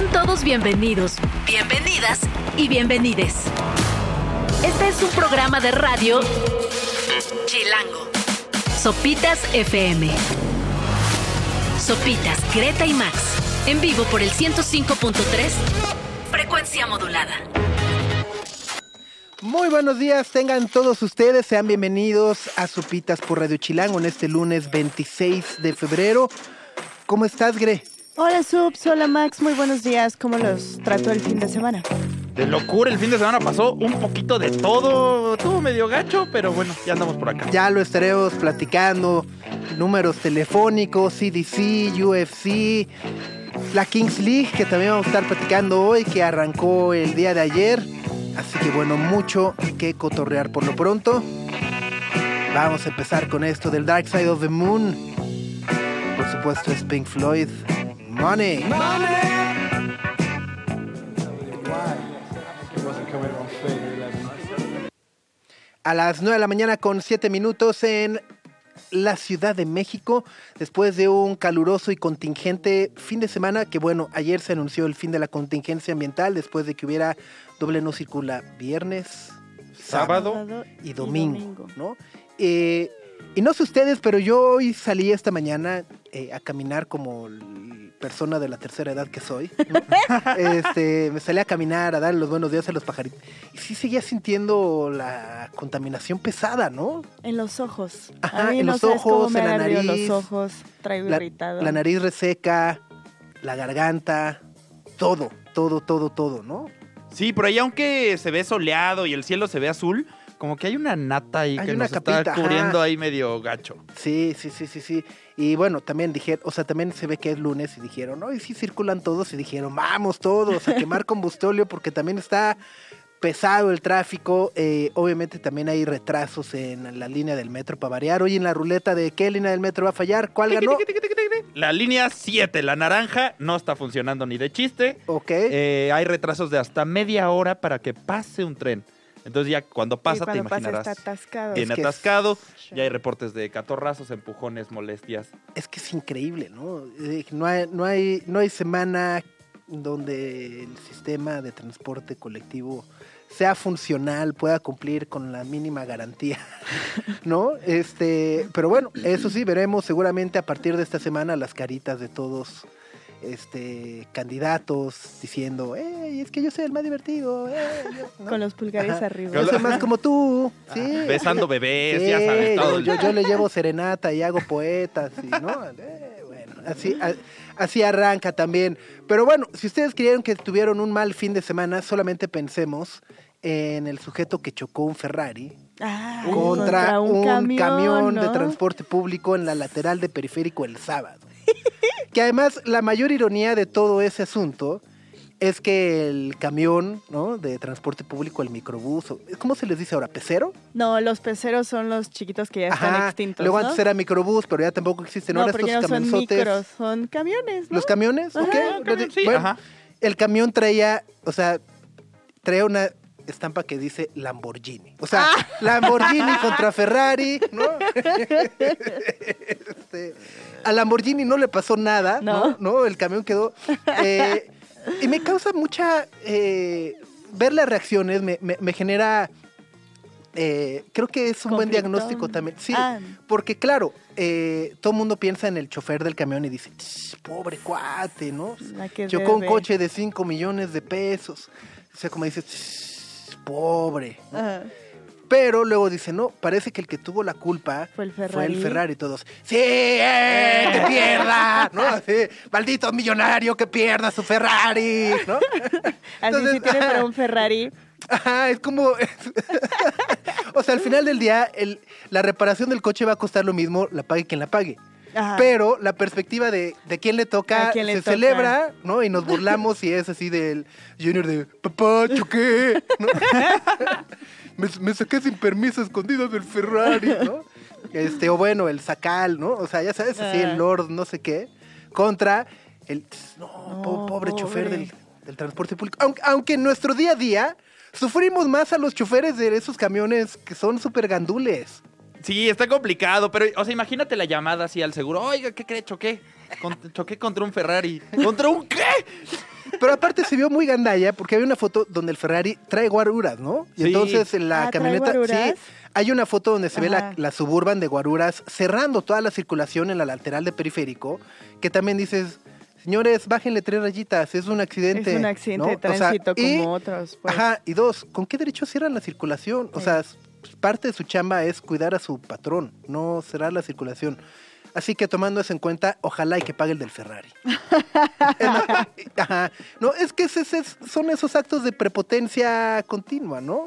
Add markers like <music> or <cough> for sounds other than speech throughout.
Sean todos bienvenidos, bienvenidas y bienvenides. Este es un programa de radio Chilango. Sopitas FM. Sopitas, Greta y Max. En vivo por el 105.3. Frecuencia modulada. Muy buenos días, tengan todos ustedes, sean bienvenidos a Sopitas por Radio Chilango en este lunes 26 de febrero. ¿Cómo estás, Gre? Hola Subs, hola Max, muy buenos días. ¿Cómo los trató el fin de semana? De locura, el fin de semana pasó un poquito de todo. Estuvo medio gacho, pero bueno, ya andamos por acá. Ya lo estaremos platicando. Números telefónicos, CDC, UFC, la Kings League, que también vamos a estar platicando hoy, que arrancó el día de ayer. Así que bueno, mucho que cotorrear por lo pronto. Vamos a empezar con esto del Dark Side of the Moon. Por supuesto es Pink Floyd. Money. A las 9 de la mañana con 7 minutos en la Ciudad de México, después de un caluroso y contingente fin de semana, que bueno, ayer se anunció el fin de la contingencia ambiental, después de que hubiera doble no circula viernes, sábado, Sábado y domingo, ¿no? Eh, y no sé ustedes, pero yo hoy salí esta mañana eh, a caminar como persona de la tercera edad que soy. ¿no? <laughs> este, me salí a caminar, a dar los buenos días a los pajaritos. Y sí seguía sintiendo la contaminación pesada, ¿no? En los ojos. Ajá, A mí en no los ojos, me en la nariz. los ojos, traigo La, irritado. la nariz reseca, la garganta, todo, todo, todo, todo, ¿no? Sí, por ahí aunque se ve soleado y el cielo se ve azul, como que hay una nata ahí Hay que una nos capita, está ajá. cubriendo ahí medio gacho. Sí, sí, sí, sí, sí. Y bueno, también dijeron, o sea, también se ve que es lunes y dijeron, no, y sí circulan todos y dijeron, vamos todos a quemar <laughs> combustóleo porque también está pesado el tráfico. Eh, obviamente también hay retrasos en la línea del metro para variar. Hoy en la ruleta de qué línea del metro va a fallar, ¿cuál ganó? La línea 7, la naranja, no está funcionando ni de chiste. Ok. Eh, hay retrasos de hasta media hora para que pase un tren. Entonces ya cuando pasa te cuando pasa imaginarás. está atascado. Bien Es que es- atascado, ya hay reportes de catorrazos, empujones, molestias. Es que es increíble, ¿no? Eh, No hay, no hay, no hay semana donde el sistema de transporte colectivo sea funcional, pueda cumplir con la mínima garantía, <laughs> ¿no? Este, pero bueno, eso sí, veremos seguramente a partir de esta semana las caritas de todos este candidatos diciendo, ¡Ey, es que yo soy el más divertido! ey, yo", ¿no? Con los pulgares Ajá. arriba. Yo soy más como tú, sí. Besando bebés, Sí, ya sabes, todo. yo, el- yo, yo le llevo serenata y hago poetas, y, ¿no? Eh, bueno, así, a- así arranca también. Pero bueno, si ustedes creyeron que tuvieron un mal fin de semana, solamente pensemos en el sujeto que chocó un Ferrari Ah, contra, un, camión, de ¿no? transporte público en la lateral de periférico el sábado. <laughs> que además la mayor ironía de todo ese asunto es que el camión ¿no? de transporte público, el microbús, o- ¿cómo se les dice ahora? ¿Pecero? No, los peceros son los chiquitos que ya están extintos. Luego ¿no? antes era microbús, pero ya tampoco existen no, ahora estos no son camionzotes. micros, son camiones, ¿no? ¿Los camiones? Ajá, ¿ok? un camión, sí, Bueno, ajá. El camión traía, o sea, traía una estampa que dice Lamborghini. O sea, Ah. <laughs> Lamborghini contra Ferrari, ¿no? <laughs> Este, a Lamborghini no le pasó nada, ¿no? No. ¿no? El camión quedó... eh, y me causa mucha... eh, ver las reacciones me, me- me genera... eh, creo que es un buen diagnóstico también. Sí, Ah. porque claro, eh, todo el mundo piensa en el chofer del camión y dice, "Ch, pobre cuate, ¿no? Chocó un coche de 5 millones de pesos. O sea, como dice, "Ch, pobre. ¿no? Ajá. Pero luego dice, no, parece que el que tuvo la culpa Fue el Fue Ferrari. el Ferrari. Todos, sí, eh, que pierda, ¿no? Así, maldito millonario que pierda su Ferrari, ¿no? <laughs> Así Entonces, si tiene para un Ferrari. Ajá, es como. <laughs> o sea, al final del día, el- la reparación del coche va a costar lo mismo, la pague quien la pague. Ajá. Pero la perspectiva de, de quién le toca A quién le se toca. celebra, ¿no? Y nos burlamos y es así del Junior de papá, choqué, ¿no? <laughs> me, me saqué sin permiso escondido del Ferrari, ¿no? Este, o bueno, el Sacal, ¿no? O sea, ya sabes, así Ah. el Lord, no sé qué, contra el no, po- No, pobre, chofer del, del transporte público. Aunque, aunque en nuestro día a día sufrimos más a los choferes de esos camiones que son súper gandules. Sí, está complicado, pero, o sea, imagínate la llamada así al seguro. Oiga, ¿qué cree? Choqué. Con- choqué contra un Ferrari. ¿Contra un qué? Pero aparte se vio muy gandalla porque había una foto donde el Ferrari trae guaruras, ¿no? Y Sí. entonces en la Ah, ¿trae camioneta. Sí. Hay una foto donde se ve la, la suburban de guaruras cerrando toda la circulación en la lateral de periférico. Que también dices, señores, bájenle tres rayitas, es un accidente. Es un accidente ¿no? de O sea, tránsito y- como otros. pues. Ajá, y dos, ¿con qué derecho cierran la circulación? O sea, s- parte de su chamba es cuidar a su patrón, no cerrar la circulación. Así que tomando eso en cuenta, ojalá y que pague el del Ferrari. <laughs> Ajá. No, es que ese- ese- son esos actos de prepotencia continua, ¿no?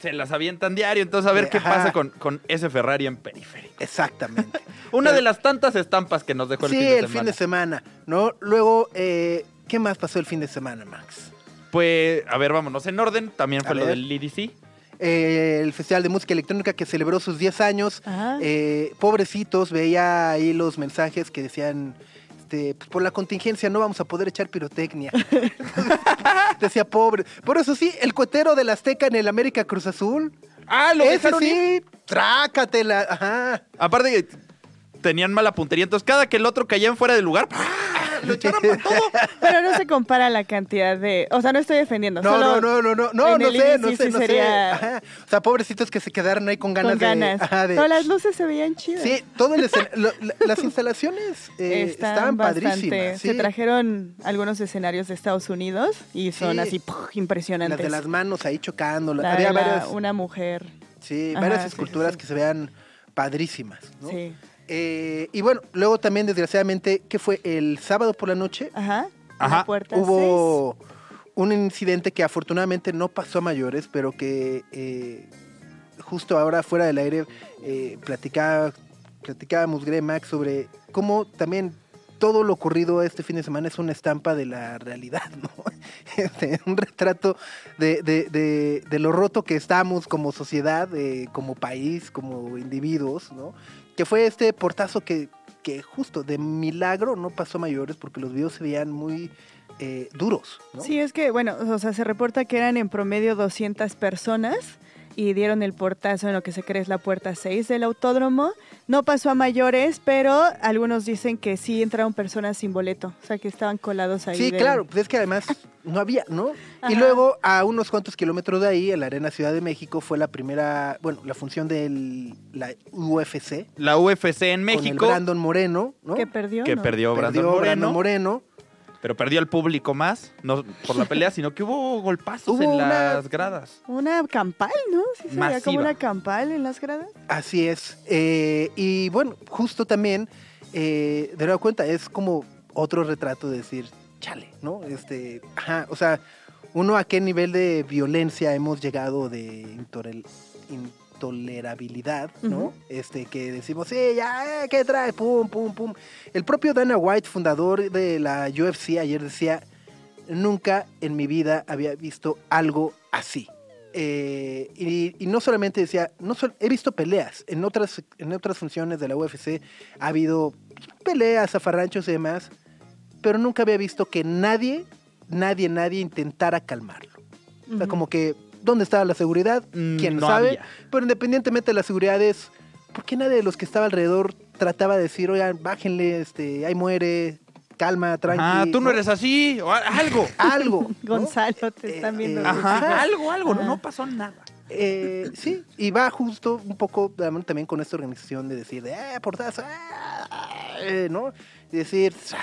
Se las avientan diario, entonces a ver Eh, qué pasa con, con ese Ferrari en periférico. Exactamente. <laughs> Una Pero- de las tantas estampas que nos dejó el sí, fin de el semana. fin de semana, ¿no? Luego, eh, ¿qué más pasó el fin de semana, Max? Pues, a ver, vámonos en orden. También A fue lo ver. del EDC. Eh, el Festival de Música Electrónica que celebró sus 10 años. Eh, pobrecitos, veía ahí los mensajes que decían, este, pues, por la contingencia no vamos a poder echar pirotecnia. <laughs> Decía pobre. Por eso sí, el cuetero del Azteca en el América Cruz Azul. Ah, lo Ese dejaron ir. sí, trácatela. Ajá. Aparte que tenían mala puntería, entonces cada que el otro caía en fuera de lugar, ¡pah! lo echaron para todo. <laughs> Pero no se compara la cantidad de. O sea, no estoy defendiendo. No, solo no, no, no, no, no, sé, no sé, sí no sería sé. Ajá. O sea, pobrecitos que se quedaron ahí con ganas, Con ganas. de. ajá, de- Todas las luces se veían chidas. Sí, todo el escen- <laughs> lo- la- las instalaciones eh, Están estaban bastante. padrísimas. Se sí. trajeron algunos escenarios de Estados Unidos y son Sí. así ¡puf! impresionantes. Las de las manos ahí chocando. La Había la- varias, una mujer. sí, Ajá, varias sí, sí, esculturas sí. que se vean padrísimas. ¿no? Sí. Eh, y bueno, luego también, desgraciadamente, que fue el sábado por la noche, Ajá. Ajá. La puerta hubo un incidente que afortunadamente no pasó a mayores, pero que eh, justo ahora fuera del aire eh, platicaba, platicábamos Gre Max sobre cómo también todo lo ocurrido este fin de semana es una estampa de la realidad, <laughs> ¿no? Este, un retrato de, de- de- de lo roto que estamos como sociedad, eh, como país, como individuos, ¿no? Que fue este portazo que, que justo de milagro no pasó a mayores porque los videos se veían muy eh, duros. Sí, es que, bueno, o sea, se reporta que eran en promedio 200 personas y dieron el portazo en lo que se cree es la puerta 6 del autódromo. No pasó a mayores, pero algunos dicen que sí entraron personas sin boleto, o sea, que estaban colados ahí. Sí, del- claro, pues es que además <laughs> no había, ¿no? Y luego a unos cuantos kilómetros de ahí, en la Arena Ciudad de México, fue la primera, bueno, la función de la UFC La UFC en con el México, Brandon Moreno, ¿no? Que perdió. que ¿no? perdió Brandon Perdió Moreno, Brandon Moreno. Pero perdió al público más, no por la pelea, sino que hubo golpazos Hubo en una- las gradas. Una campal, ¿no? Sí, se veía como una campal en las gradas. Así es. Eh, y bueno, justo también, eh, de nueva cuenta, es como otro retrato de decir, chale, ¿no? Este, ajá, o sea, uno a qué nivel de violencia hemos llegado de intolera- intolerabilidad, ¿no? Este, que decimos, sí, ya, eh, ¿qué trae? Pum, pum, pum. El propio Dana White, fundador de la UFC, ayer decía, nunca en mi vida había visto algo así. Eh, y, y no solamente decía, no sol- he visto peleas, en otras, en otras funciones de la UFC ha habido peleas, zafarranchos y demás, pero nunca había visto que nadie, nadie, nadie intentara calmarlo. O sea, como que, ¿dónde estaba la seguridad? Mm, ¿Quién no sabe? había. Pero independientemente de la seguridad es, ¿por qué nadie de los que estaba alrededor trataba de decir, oigan, bájenle, este, ahí muere, calma, tranqui? Ah, tú no eres así, o algo. <laughs> Algo. ¿no? Gonzalo, te están Eh, viendo. eh, Ajá, algo, algo, no, Ajá. no pasó nada. Eh, sí, y va justo un poco también con esta organización de decir, de, eh, portazo, eh, ¿no? Y decir, "Sas".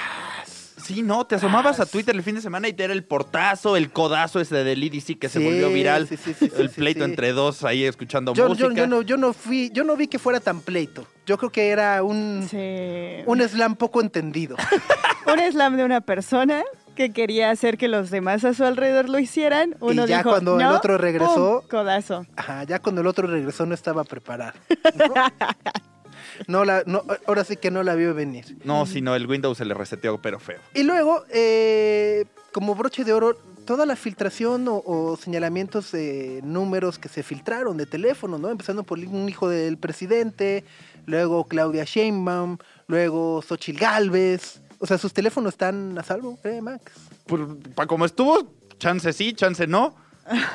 Sí, no, te asomabas a Twitter el fin de semana y te era el portazo, el codazo ese del EDC que se Sí, volvió viral. sí, sí, el sí, pleito sí. entre dos ahí escuchando yo, música. yo, yo no, yo no fui, yo no vi que fuera tan pleito. Yo creo que era un, Sí. un slam poco entendido. <laughs> un slam de una persona que quería hacer que los demás a su alrededor lo hicieran. Uno Y ya dijo, cuando el otro regresó- ¡pum! codazo. Ajá, ya cuando el otro regresó no estaba preparado. <laughs> ¿no? No la, no, ahora sí que no la vio venir. No, sino el Windows se le reseteó, pero feo. Y luego, eh, como broche de oro, toda la filtración o, o señalamientos de números que se filtraron de teléfono, ¿no? Empezando por un hijo del presidente, luego Claudia Sheinbaum, luego Xochitl Galvez. O sea, sus teléfonos están a salvo, ¿eh, Max? Para como estuvo, chance sí, chance no.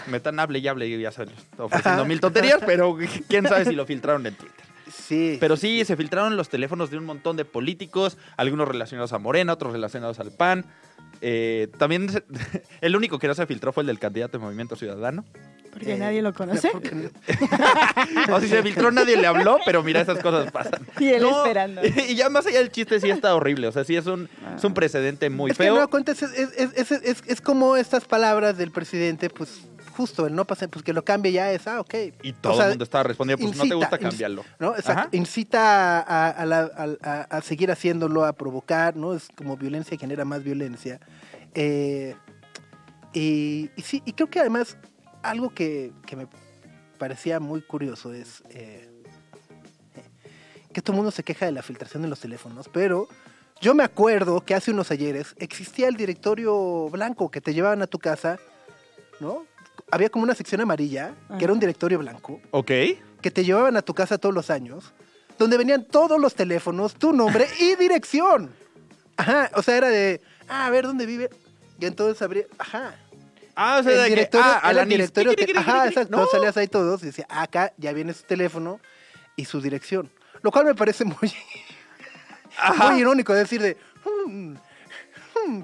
Me están hable y hable y ya sabes, ofreciendo Ajá. mil tonterías, pero <laughs> quién sabe si lo filtraron en Twitter. Sí. Pero sí, se filtraron los teléfonos de un montón de políticos, algunos relacionados a Morena, otros relacionados al PAN. Eh, también se- <laughs> el único que no se filtró fue el del candidato de Movimiento Ciudadano. Porque Eh, nadie lo conoce. porque no- <laughs> <laughs> O si se filtró nadie le habló, pero mira, esas cosas pasan. Y él esperando. Y ya más allá del chiste sí está horrible. O sea, sí es un, es un precedente muy es que feo. no cuentas, es, es, es, es- es- es como estas palabras del presidente, pues justo el no pase, pues que lo cambie ya es, ah, ok. y todo O sea, el mundo estaba respondiendo, pues no te gusta cambiarlo. ¿no? Exacto. Ajá. Incita a, a la- a- a- a seguir haciéndolo, a provocar, ¿no? Es como violencia genera más violencia. Eh, y, y sí, y creo que además algo que, que me parecía muy curioso es eh, que todo el mundo se queja de la filtración de los teléfonos, pero yo me acuerdo que hace unos ayeres existía el directorio blanco que te llevaban a tu casa, ¿no? Había como una sección amarilla, que era un directorio blanco, Ok. que te llevaban a tu casa todos los años, donde venían todos los teléfonos, tu nombre y <laughs> dirección. Ajá, o sea, era de, ah, a ver dónde vive. Y entonces abría, ajá. Ah, o sea, el de que, directorio, ah, era el directorio que, ajá, exacto. no. Salías ahí todos y decía, "Ah, acá ya viene su teléfono y su dirección. Lo cual me parece muy, Ajá. muy irónico decir de, "Hmm, hmm".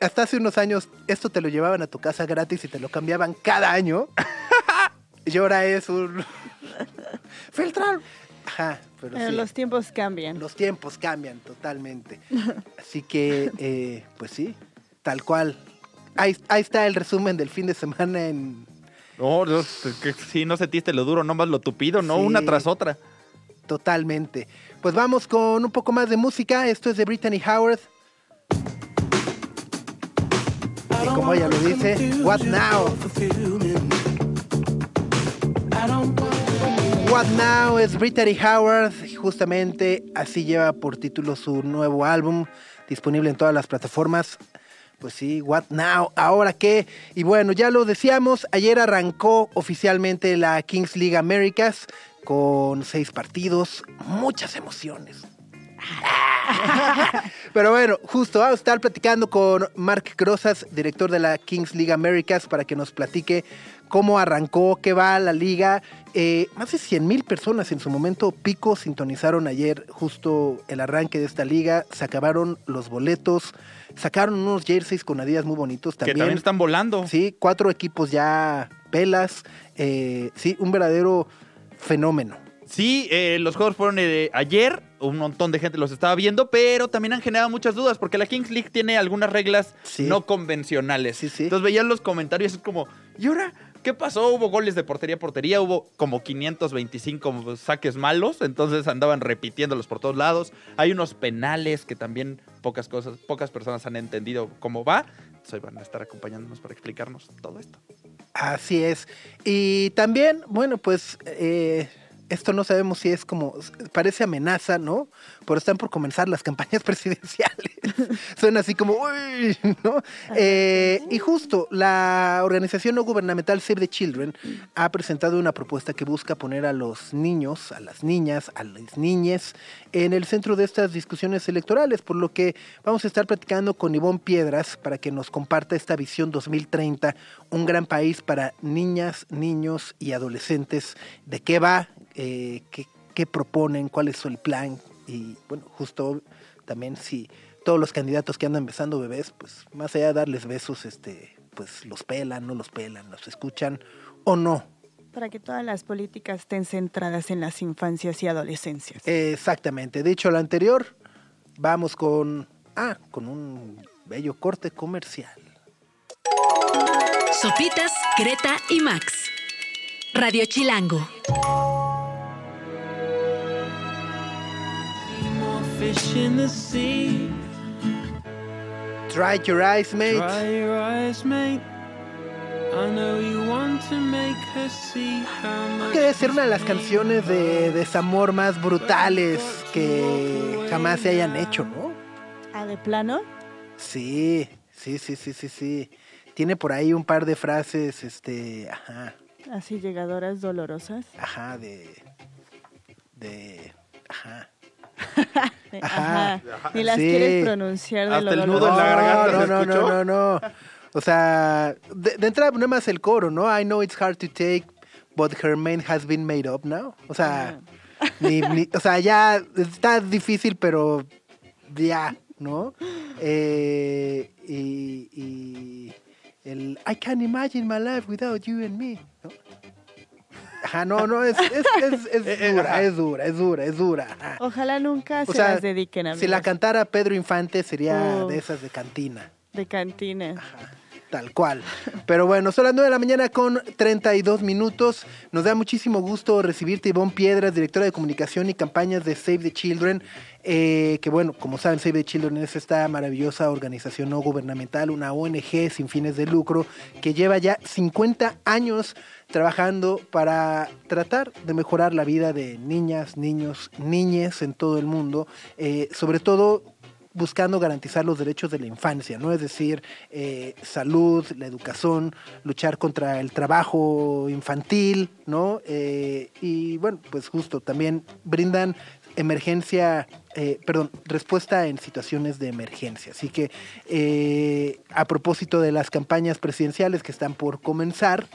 Hasta hace unos años esto te lo llevaban a tu casa gratis y te lo cambiaban cada año. <laughs> y ahora es un filtrar. Ajá, pero, Pero sí, los tiempos cambian. los tiempos cambian totalmente. <laughs> Así que, eh, pues sí, tal cual. Ahí, ahí está el resumen del fin de semana en No, no, que sí, no sentiste lo duro, nomás lo tupido, ¿no? Sí. Una tras otra. totalmente. Pues vamos con un poco más de música. Esto es de Brittany Howard. Y como ella lo dice, What Now? What Now es Brittany Howard. Justamente así lleva por título su nuevo álbum, disponible en todas las plataformas. Pues sí, What Now? ¿Ahora qué? Y bueno, ya lo decíamos, ayer arrancó oficialmente la Kings League Americas con seis partidos, muchas emociones. <laughs> Pero bueno, justo vamos a estar platicando con Mark Grosas, director de la Kings League Americas, para que nos platique cómo arrancó, qué va la liga. Eh, más de 100 mil personas en su momento pico sintonizaron ayer justo el arranque de esta liga, se acabaron los boletos, sacaron unos jerseys con adidas muy bonitos Que también. también están volando. Sí, cuatro equipos ya pelas, eh, sí, un verdadero fenómeno. Sí, eh, los juegos fueron ayer, un montón de gente los estaba viendo, pero también han generado muchas dudas porque la Kings League tiene algunas reglas Sí. no convencionales. Sí, sí. Entonces veían los comentarios es como, ¿y ahora qué pasó? Hubo goles de portería a portería, hubo como 525 saques malos, entonces andaban repitiéndolos por todos lados. Hay unos penales que también pocas cosas, pocas personas han entendido cómo va. Entonces hoy van a estar acompañándonos para explicarnos todo esto. Así es. Y también, bueno, pues eh, esto no sabemos si es como, parece amenaza, ¿no? Pero están por comenzar las campañas <laughs> presidenciales. <laughs> Suena así como, uy, <laughs> ¿no? Eh, y justo la organización no gubernamental Save the Children ha presentado una propuesta que busca poner a los niños, a las niñas, a las niñas en el centro de estas discusiones electorales, por lo que vamos a estar platicando con Ivonne Piedras para que nos comparta esta visión 2030, un gran país para niñas, niños y adolescentes, de qué va, eh, qué, qué proponen, cuál es el plan y bueno, justo también si todos los candidatos que andan besando bebés, pues más allá de darles besos, este, pues los pelan, no los pelan, los escuchan o no. Para que todas las políticas estén centradas en las infancias y adolescencias. Exactamente. Dicho lo anterior, vamos con ah, con un bello corte comercial. Sopitas, Greta y Max. Radio Chilango. more fish in the sea. Dry your eyes, mate. Dry your eyes, mate. I know you want to make her see how much. Que debe ser una de las canciones de desamor más brutales que jamás se hayan hecho, ¿no? Ah, de plano. Sí, sí, sí, sí, sí, sí. Tiene por ahí un par de frases, este, ajá, Así llegadoras dolorosas. ajá, de, de, ajá. <laughs> Ajá. Ajá. Ni las Sí. quieres pronunciar de Hasta lo el nudo en doloroso. la garganta no, no, no, no, no. O sea, de, de entrada nada más el coro, ¿no? I know it's hard to take, but her mind has been made up now. O sea, Ni, ni- o sea, ya está difícil, pero ya, ¿no? Eh, y, y el I can't imagine my life without you and me, ¿no? Ajá, no, no, es, es, es, es <laughs> dura, ajá. es dura, es dura, es dura. ajá. Ojalá nunca O se sea, las dediquen a Si la cantara Pedro Infante sería de esas de cantina. de cantina. Tal cual. Pero bueno, son las 9 de la mañana con 32 minutos. Nos da muchísimo gusto recibirte, Ivonne Piedras, directora de comunicación y campañas de Save the Children. eh, que bueno, como saben, Save the Children es esta maravillosa organización no gubernamental, una ONG sin fines de lucro, que lleva ya 50 años trabajando para tratar de mejorar la vida de niñas, niños, niñes en todo el mundo. eh, sobre todo buscando garantizar los derechos de la infancia, ¿no? Es decir, eh, salud, la educación, luchar contra el trabajo infantil, ¿no? Eh, y bueno, pues justo también brindan emergencia, eh, perdón, respuesta en situaciones de emergencia. Así que eh, a propósito de las campañas presidenciales que están por comenzar,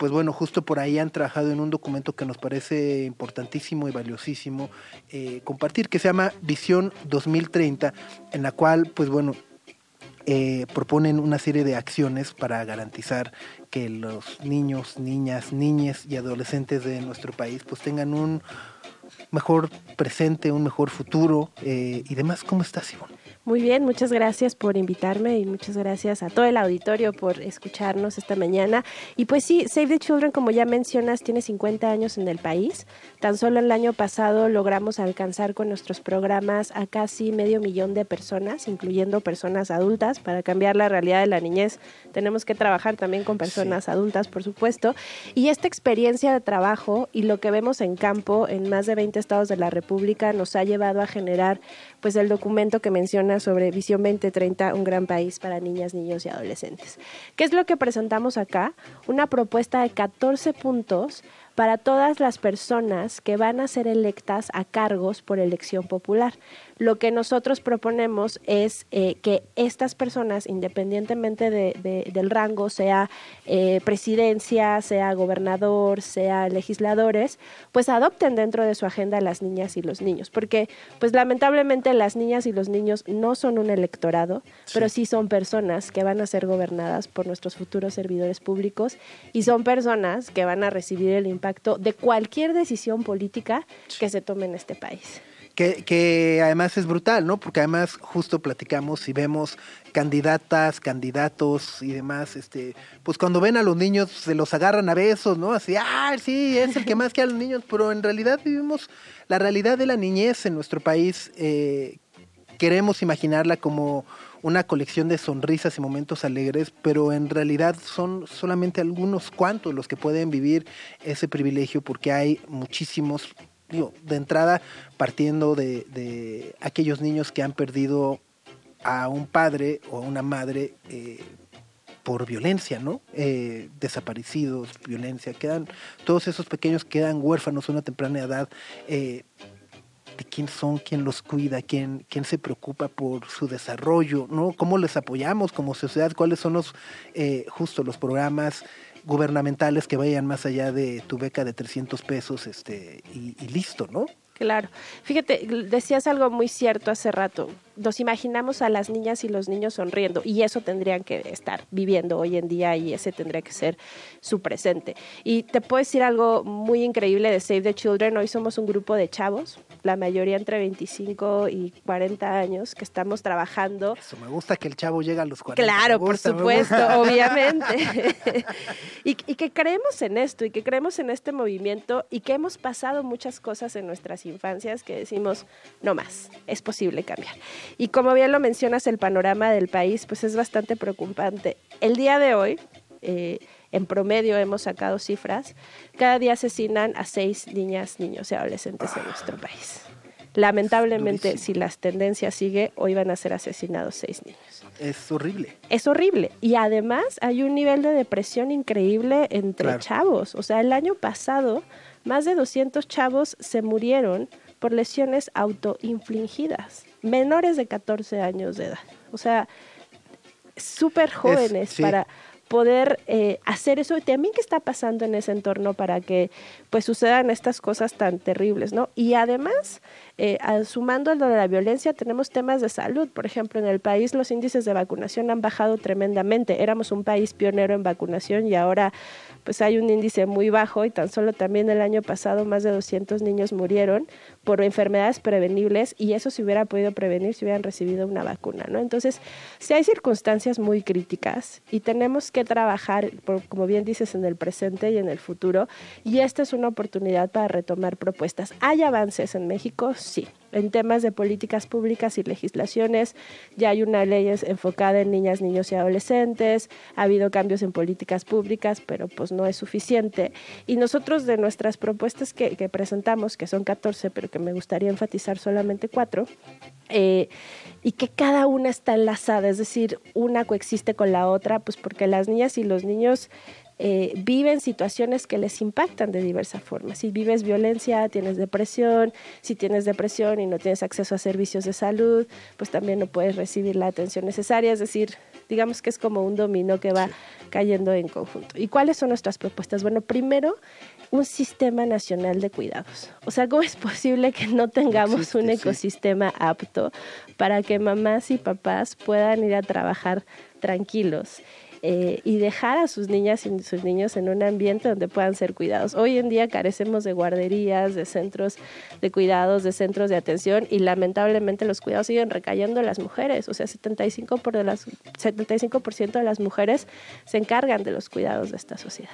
pues bueno, justo por ahí han trabajado en un documento que nos parece importantísimo y valiosísimo eh, compartir, que se llama Visión 2030, en la cual, pues bueno, eh, proponen una serie de acciones para garantizar que los niños, niñas, niñes y adolescentes de nuestro país pues tengan un mejor presente, un mejor futuro eh, y demás. ¿Cómo estás, Ivonne? Muy bien, muchas gracias por invitarme y muchas gracias a todo el auditorio por escucharnos esta mañana. Y pues sí, Save the Children, como ya mencionas, tiene 50 años en el país. Tan solo el año pasado logramos alcanzar con nuestros programas a casi medio millón de personas, incluyendo personas adultas. Para cambiar la realidad de la niñez tenemos que trabajar también con personas adultas, por supuesto. Y esta experiencia de trabajo y lo que vemos en campo en más de 20 estados de la República nos ha llevado a generar pues el documento que sobre Visión 2030, un gran país para niñas, niños y adolescentes. ¿Qué es lo que presentamos acá? Una propuesta de 14 puntos para todas las personas que van a ser electas a cargos por elección popular. Lo que nosotros proponemos es eh, que estas personas, independientemente de- de- del rango, sea eh, presidencia, sea gobernador, sea legisladores, pues adopten dentro de su agenda a las niñas y los niños. Porque, pues lamentablemente las niñas y los niños no son un electorado, pero sí son personas que van a ser gobernadas por nuestros futuros servidores públicos y son personas que van a recibir el impacto de cualquier decisión política que se tome en este país. Que, que además es brutal, ¿no? Porque además justo platicamos y vemos candidatas, candidatos y demás, este, pues cuando ven a los niños se los agarran a besos, ¿no? Así, ah, sí, es el que más quiere a los niños, pero en realidad vivimos la realidad de la niñez en nuestro país. eh, queremos imaginarla como una colección de sonrisas y momentos alegres, pero en realidad son solamente algunos cuantos los que pueden vivir ese privilegio porque hay muchísimos, digo, de entrada partiendo de, de aquellos niños que han perdido a un padre o a una madre eh, por violencia, ¿no? Eh, desaparecidos, violencia, quedan, todos esos pequeños quedan huérfanos a una temprana edad. eh, de quién son, quién los cuida, quién, quién se preocupa por su desarrollo, ¿no? ¿Cómo les apoyamos como sociedad? ¿Cuáles son los, justo los programas gubernamentales que vayan más allá de tu beca de 300 pesos este, y, y listo, ¿no? Claro. Fíjate, decías algo muy cierto hace rato. Nos imaginamos a las niñas y los niños sonriendo y eso tendrían que estar viviendo hoy en día y ese tendría que ser su presente. Y te puedo decir algo muy increíble de Save the Children. Hoy somos un grupo de chavos, la mayoría entre 25 y 40 años, que estamos trabajando Eso, me gusta que el chavo llega a los 40. Claro, por supuesto, <laughs> obviamente. <laughs> y, y que creemos en esto y que creemos en este movimiento y que hemos pasado muchas cosas en nuestras infancias que decimos, no más, es posible cambiar. Y como bien lo mencionas, el panorama del país pues es bastante preocupante. El día de hoy, eh, en promedio hemos sacado cifras, cada día asesinan a seis niñas, niños y adolescentes en nuestro país. Lamentablemente, si las tendencias sigue, hoy van a ser asesinados seis niños Es horrible. es horrible. Y además hay un nivel de depresión increíble entre Claro. chavos. O sea, el año pasado, más de 200 chavos se murieron por lesiones autoinfligidas, menores de 14 años de edad. O sea, súper jóvenes sí. para, poder eh, hacer eso y también qué está pasando en ese entorno para que pues sucedan estas cosas tan terribles, ¿no? Y además, eh, sumando lo de la violencia, tenemos temas de salud. Por ejemplo, en el país los índices de vacunación han bajado tremendamente. Éramos un país pionero en vacunación y ahora pues hay un índice muy bajo y tan solo también el año pasado más de 200 niños murieron por enfermedades prevenibles y eso se hubiera podido prevenir si hubieran recibido una vacuna, ¿no? Entonces, si hay circunstancias muy críticas y tenemos que trabajar, por- como bien dices, en el presente y en el futuro, y esta es una oportunidad para retomar propuestas. ¿Hay avances en México? Sí. En temas de políticas públicas y legislaciones, ya hay una ley enfocada en niñas, niños y adolescentes, ha habido cambios en políticas públicas, pero pues no es suficiente. Y nosotros de nuestras propuestas que, que presentamos, que son 14, pero que me gustaría enfatizar solamente cuatro, eh, y que cada una está enlazada, es decir, una coexiste con la otra, pues porque las niñas y los niños eh, viven situaciones que les impactan de diversas formas. Si vives violencia, tienes depresión, si tienes depresión y no tienes acceso a servicios de salud, pues también no puedes recibir la atención necesaria, es decir, digamos que es como un dominó que va cayendo en conjunto. ¿Y cuáles son nuestras propuestas? Bueno, primero, un sistema nacional de cuidados. O sea, ¿cómo es posible que no tengamos Existe, un sí. ecosistema apto para que mamás y papás puedan ir a trabajar tranquilos? Eh, y dejar a sus niñas y sus niños en un ambiente donde puedan ser cuidados. Hoy en día carecemos de guarderías, de centros de cuidados, de centros de atención y lamentablemente los cuidados siguen recayendo en las mujeres. O sea, 75%, por de las, 75 de las mujeres se encargan de los cuidados de esta sociedad.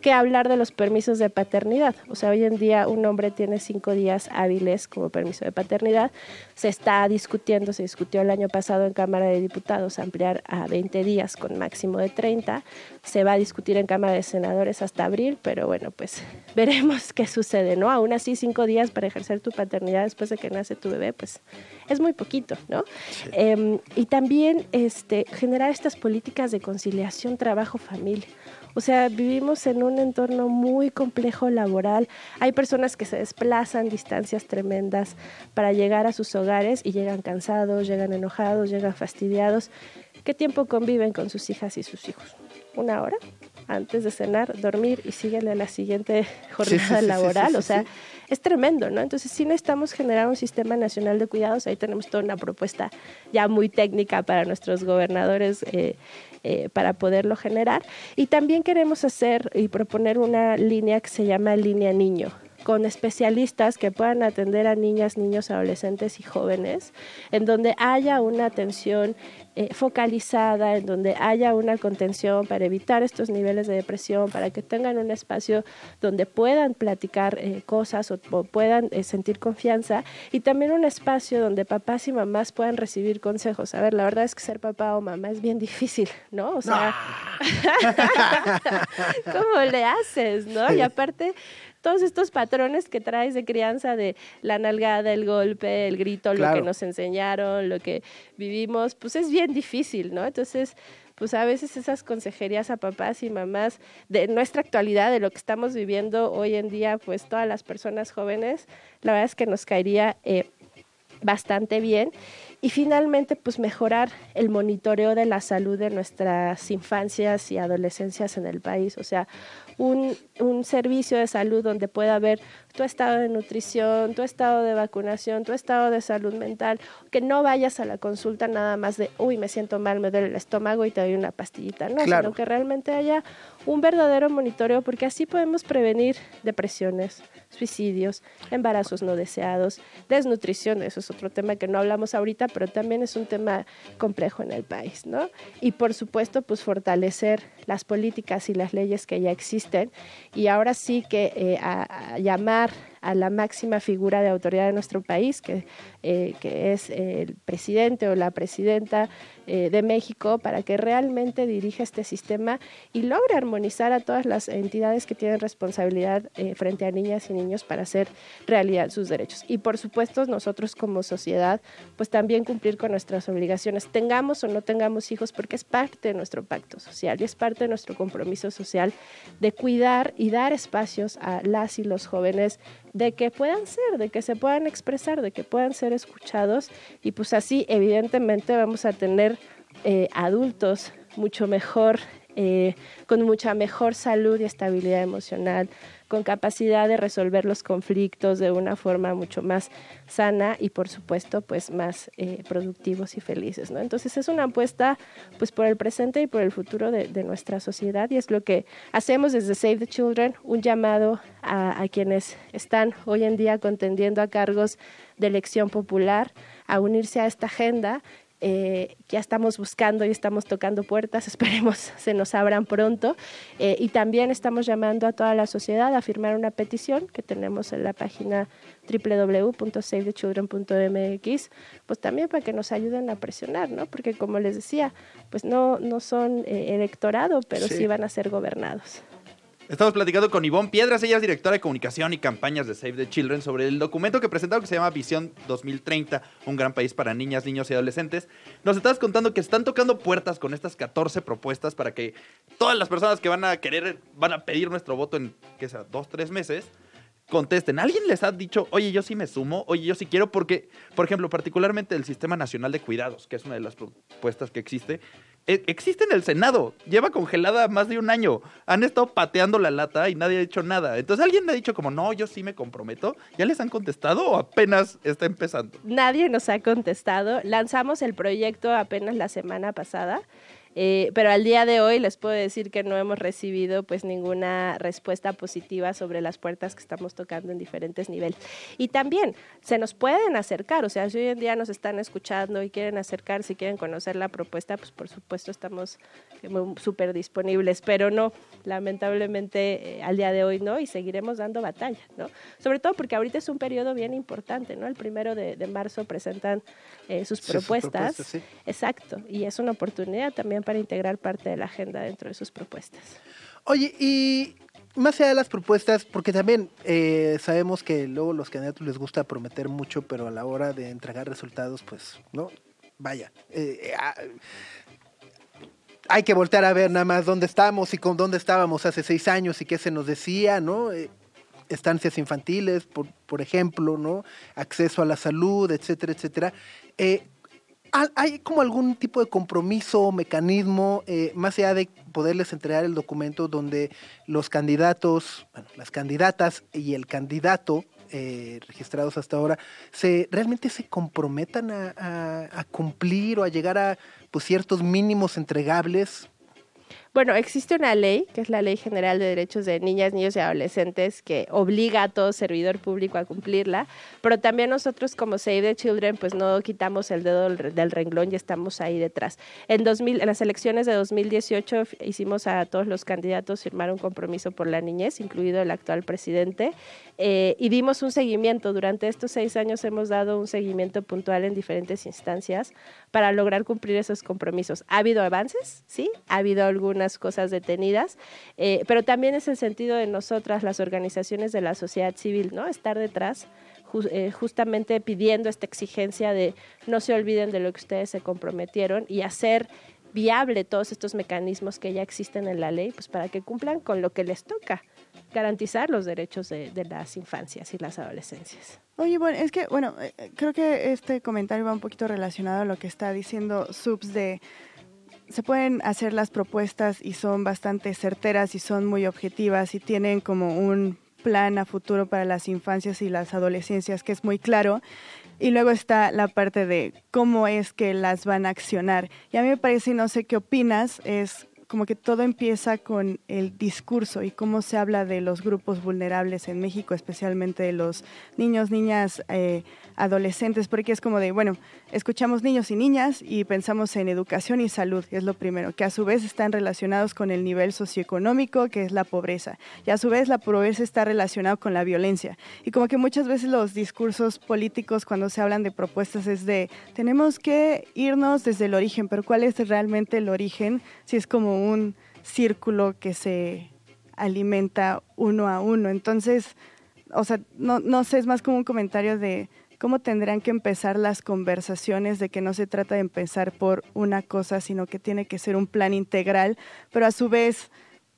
¿Qué hablar de los permisos de paternidad? O sea, hoy en día un hombre tiene cinco días hábiles como permiso de paternidad. Se está discutiendo, se discutió el año pasado en Cámara de Diputados ampliar a 20 días con máximo de 30. Se va a discutir en Cámara de Senadores hasta abril, pero bueno, pues <laughs> veremos qué sucede, ¿no? Aún así, cinco días para ejercer tu paternidad después de que nace tu bebé, pues es muy poquito, ¿no? Em, y también este, generar estas políticas de conciliación trabajo-familia. O sea, vivimos en un entorno muy complejo laboral. Hay personas que se desplazan distancias tremendas para llegar a sus hogares y llegan cansados, llegan enojados, llegan fastidiados. ¿Qué tiempo conviven con sus hijas y sus hijos? ¿Una hora? Antes de cenar, dormir y síguele a la siguiente <laughs> jornada sí, sí, sí, laboral. sí, o sea, es tremendo, ¿no? Entonces, sí necesitamos generar un sistema nacional de cuidados. Ahí tenemos toda una propuesta ya muy técnica para nuestros gobernadores eh, eh, para poderlo generar. Y también queremos hacer y proponer una línea que se llama Línea Niño con especialistas que puedan atender a niñas, niños, adolescentes y jóvenes, en donde haya una atención eh, focalizada, en donde haya una contención para evitar estos niveles de depresión, para que tengan un espacio donde puedan platicar eh, cosas o, o puedan eh, sentir confianza y también un espacio donde papás y mamás puedan recibir consejos. A ver, la verdad es que ser papá o mamá es bien difícil, ¿no? O sea, <laughs> ¿cómo le haces, no? Y aparte todos estos patrones que traes de crianza de la nalgada, el golpe, el grito, lo que nos enseñaron, lo que vivimos, pues es bien difícil, ¿no? Entonces, pues a veces esas consejerías a papás y mamás de nuestra actualidad, de lo que estamos viviendo hoy en día, pues todas las personas jóvenes, la verdad es que nos caería eh, bastante bien. Y finalmente, pues mejorar el monitoreo de la salud de nuestras infancias y adolescencias en el país. O sea, un, un servicio de salud donde pueda haber tu estado de nutrición, tu estado de vacunación, tu estado de salud mental, que no vayas a la consulta nada más de, uy, me siento mal, me duele el estómago y te doy una pastillita, no, Claro. sino que realmente haya un verdadero monitoreo, porque así podemos prevenir depresiones, suicidios, embarazos no deseados, desnutrición, eso es otro tema que no hablamos ahorita, pero también es un tema complejo en el país, ¿no? Y por supuesto, pues fortalecer las políticas y las leyes que ya existen y ahora sí que eh, a, a llamar a la máxima figura de autoridad de nuestro país, que, eh, es el presidente o la presidenta eh, de México, para que realmente dirija este sistema y logre armonizar a todas las entidades que tienen responsabilidad eh, frente a niñas y niños para hacer realidad sus derechos. Y por supuesto, nosotros como sociedad, pues también cumplir con nuestras obligaciones, tengamos o no tengamos hijos, porque es parte de nuestro pacto social y es parte de nuestro compromiso social de cuidar y dar espacios a las y los jóvenes de que puedan ser, de que se puedan expresar, de que puedan ser escuchados. Y pues así evidentemente vamos a tener eh, adultos mucho mejor eh, con mucha mejor salud y estabilidad emocional, con capacidad de resolver los conflictos de una forma mucho más sana y por supuesto pues más eh, productivos y felices. ¿no? Entonces es una apuesta pues por el presente y por el futuro de, nuestra sociedad y es lo que hacemos desde Save the Children, un llamado a quienes están hoy en día contendiendo a cargos de elección popular a unirse a esta agenda eh, ya estamos buscando y estamos tocando puertas, <laughs> esperemos se nos abran pronto. Eh, y también estamos llamando a toda la sociedad a firmar una petición que tenemos en la página www.savethechildren.mx, pues también para que nos ayuden a presionar, ¿no? Porque como les decía, pues no, no son eh, electorado, pero sí. sí van a ser gobernados. Estamos platicando con Ivonne Piedras, ella es directora de comunicación y campañas de Save the Children, sobre el documento que presentaron que se llama Visión 2030, un gran país para niñas, niños y adolescentes. Nos estabas contando que están tocando puertas con estas 14 propuestas para que todas las personas que van a querer, van a pedir nuestro voto en, ¿qué sea, dos, tres meses, contesten. ¿Alguien les ha dicho, oye, yo sí me sumo, oye, yo sí quiero? Porque, por ejemplo, particularmente el Sistema Nacional de Cuidados, que es una de las propuestas que existe, existe en el Senado, lleva congelada más de un año. Han estado pateando la lata y nadie ha dicho nada. Entonces, ¿alguien ha dicho como, no, yo sí me comprometo? ¿Ya les han contestado o apenas está empezando? Nadie nos ha contestado. Lanzamos el proyecto apenas la semana pasada. Eh, pero al día de hoy les puedo decir que no hemos recibido pues ninguna respuesta positiva sobre las puertas que estamos tocando en diferentes niveles. Y también se nos pueden acercar, o sea, si hoy en día nos están escuchando y quieren acercar, si quieren conocer la propuesta, pues por supuesto estamos súper disponibles, pero no, lamentablemente eh, al día de hoy no, y seguiremos dando batalla, ¿no? Sobre todo porque ahorita es un periodo bien importante, ¿no? El primero de, de marzo presentan eh, sus Sí, propuestas. sus propuestas, sí. Exacto, y es una oportunidad también para integrar parte de la agenda dentro de sus propuestas. Oye, y más allá de las propuestas, porque también eh, sabemos que luego los candidatos les gusta prometer mucho, pero a la hora de entregar resultados, pues, ¿no? Vaya. eh, ah, hay que voltear a ver nada más dónde estamos y con dónde estábamos hace seis años y qué se nos decía, ¿no? Eh, estancias infantiles, por, por ejemplo, ¿no? Acceso a la salud, etcétera, etcétera. Eh, ¿ha- ¿Hay como algún tipo de compromiso, mecanismo, eh, más allá de poderles entregar el documento donde los candidatos, bueno, las candidatas y el candidato eh, registrados hasta ahora, se realmente se comprometan a, a- a cumplir o a llegar a pues, ciertos mínimos entregables? Bueno, existe una ley, que es la Ley General de Derechos de Niñas, Niños y Adolescentes, que obliga a todo servidor público a cumplirla, pero también nosotros como Save the Children, pues no quitamos el dedo del, renglón y estamos ahí detrás. En, 2000, en las elecciones de 2018 f- hicimos a todos los candidatos firmar un compromiso por la niñez, incluido el actual presidente, eh, y dimos un seguimiento. Durante estos seis años hemos dado un seguimiento puntual en diferentes instancias para lograr cumplir esos compromisos. ¿Ha habido avances? Sí, ha habido algunas cosas detenidas, eh, pero también es el sentido de nosotras, las organizaciones de la sociedad civil, ¿no? Estar detrás eh, justamente pidiendo esta exigencia de no se olviden de lo que ustedes se comprometieron y hacer viable todos estos mecanismos que ya existen en la ley, pues para que cumplan con lo que les toca, garantizar los derechos de, las infancias y las adolescencias. Oye, bueno, es que, bueno, eh, creo que este comentario va un poquito relacionado a lo que está diciendo Subs de se pueden hacer las propuestas y son bastante certeras y son muy objetivas y tienen como un plan a futuro para las infancias y las adolescencias que es muy claro. Y luego está la parte de cómo es que las van a accionar. Y a mí me parece, no sé qué opinas, es como que todo empieza con el discurso y cómo se habla de los grupos vulnerables en México, especialmente de los niños, niñas, eh, adolescentes, porque es como de, bueno, escuchamos niños y niñas y pensamos en educación y salud, que es lo primero, que a su vez están relacionados con el nivel socioeconómico, que es la pobreza, y a su vez la pobreza está relacionada con la violencia. Y como que muchas veces los discursos políticos cuando se hablan de propuestas es de, tenemos que irnos desde el origen, pero ¿cuál es realmente el origen? Si es como un círculo que se alimenta uno a uno. Entonces, o sea, no, no sé, es más como un comentario de cómo tendrán que empezar las conversaciones, de que no se trata de empezar por una cosa, sino que tiene que ser un plan integral, pero a su vez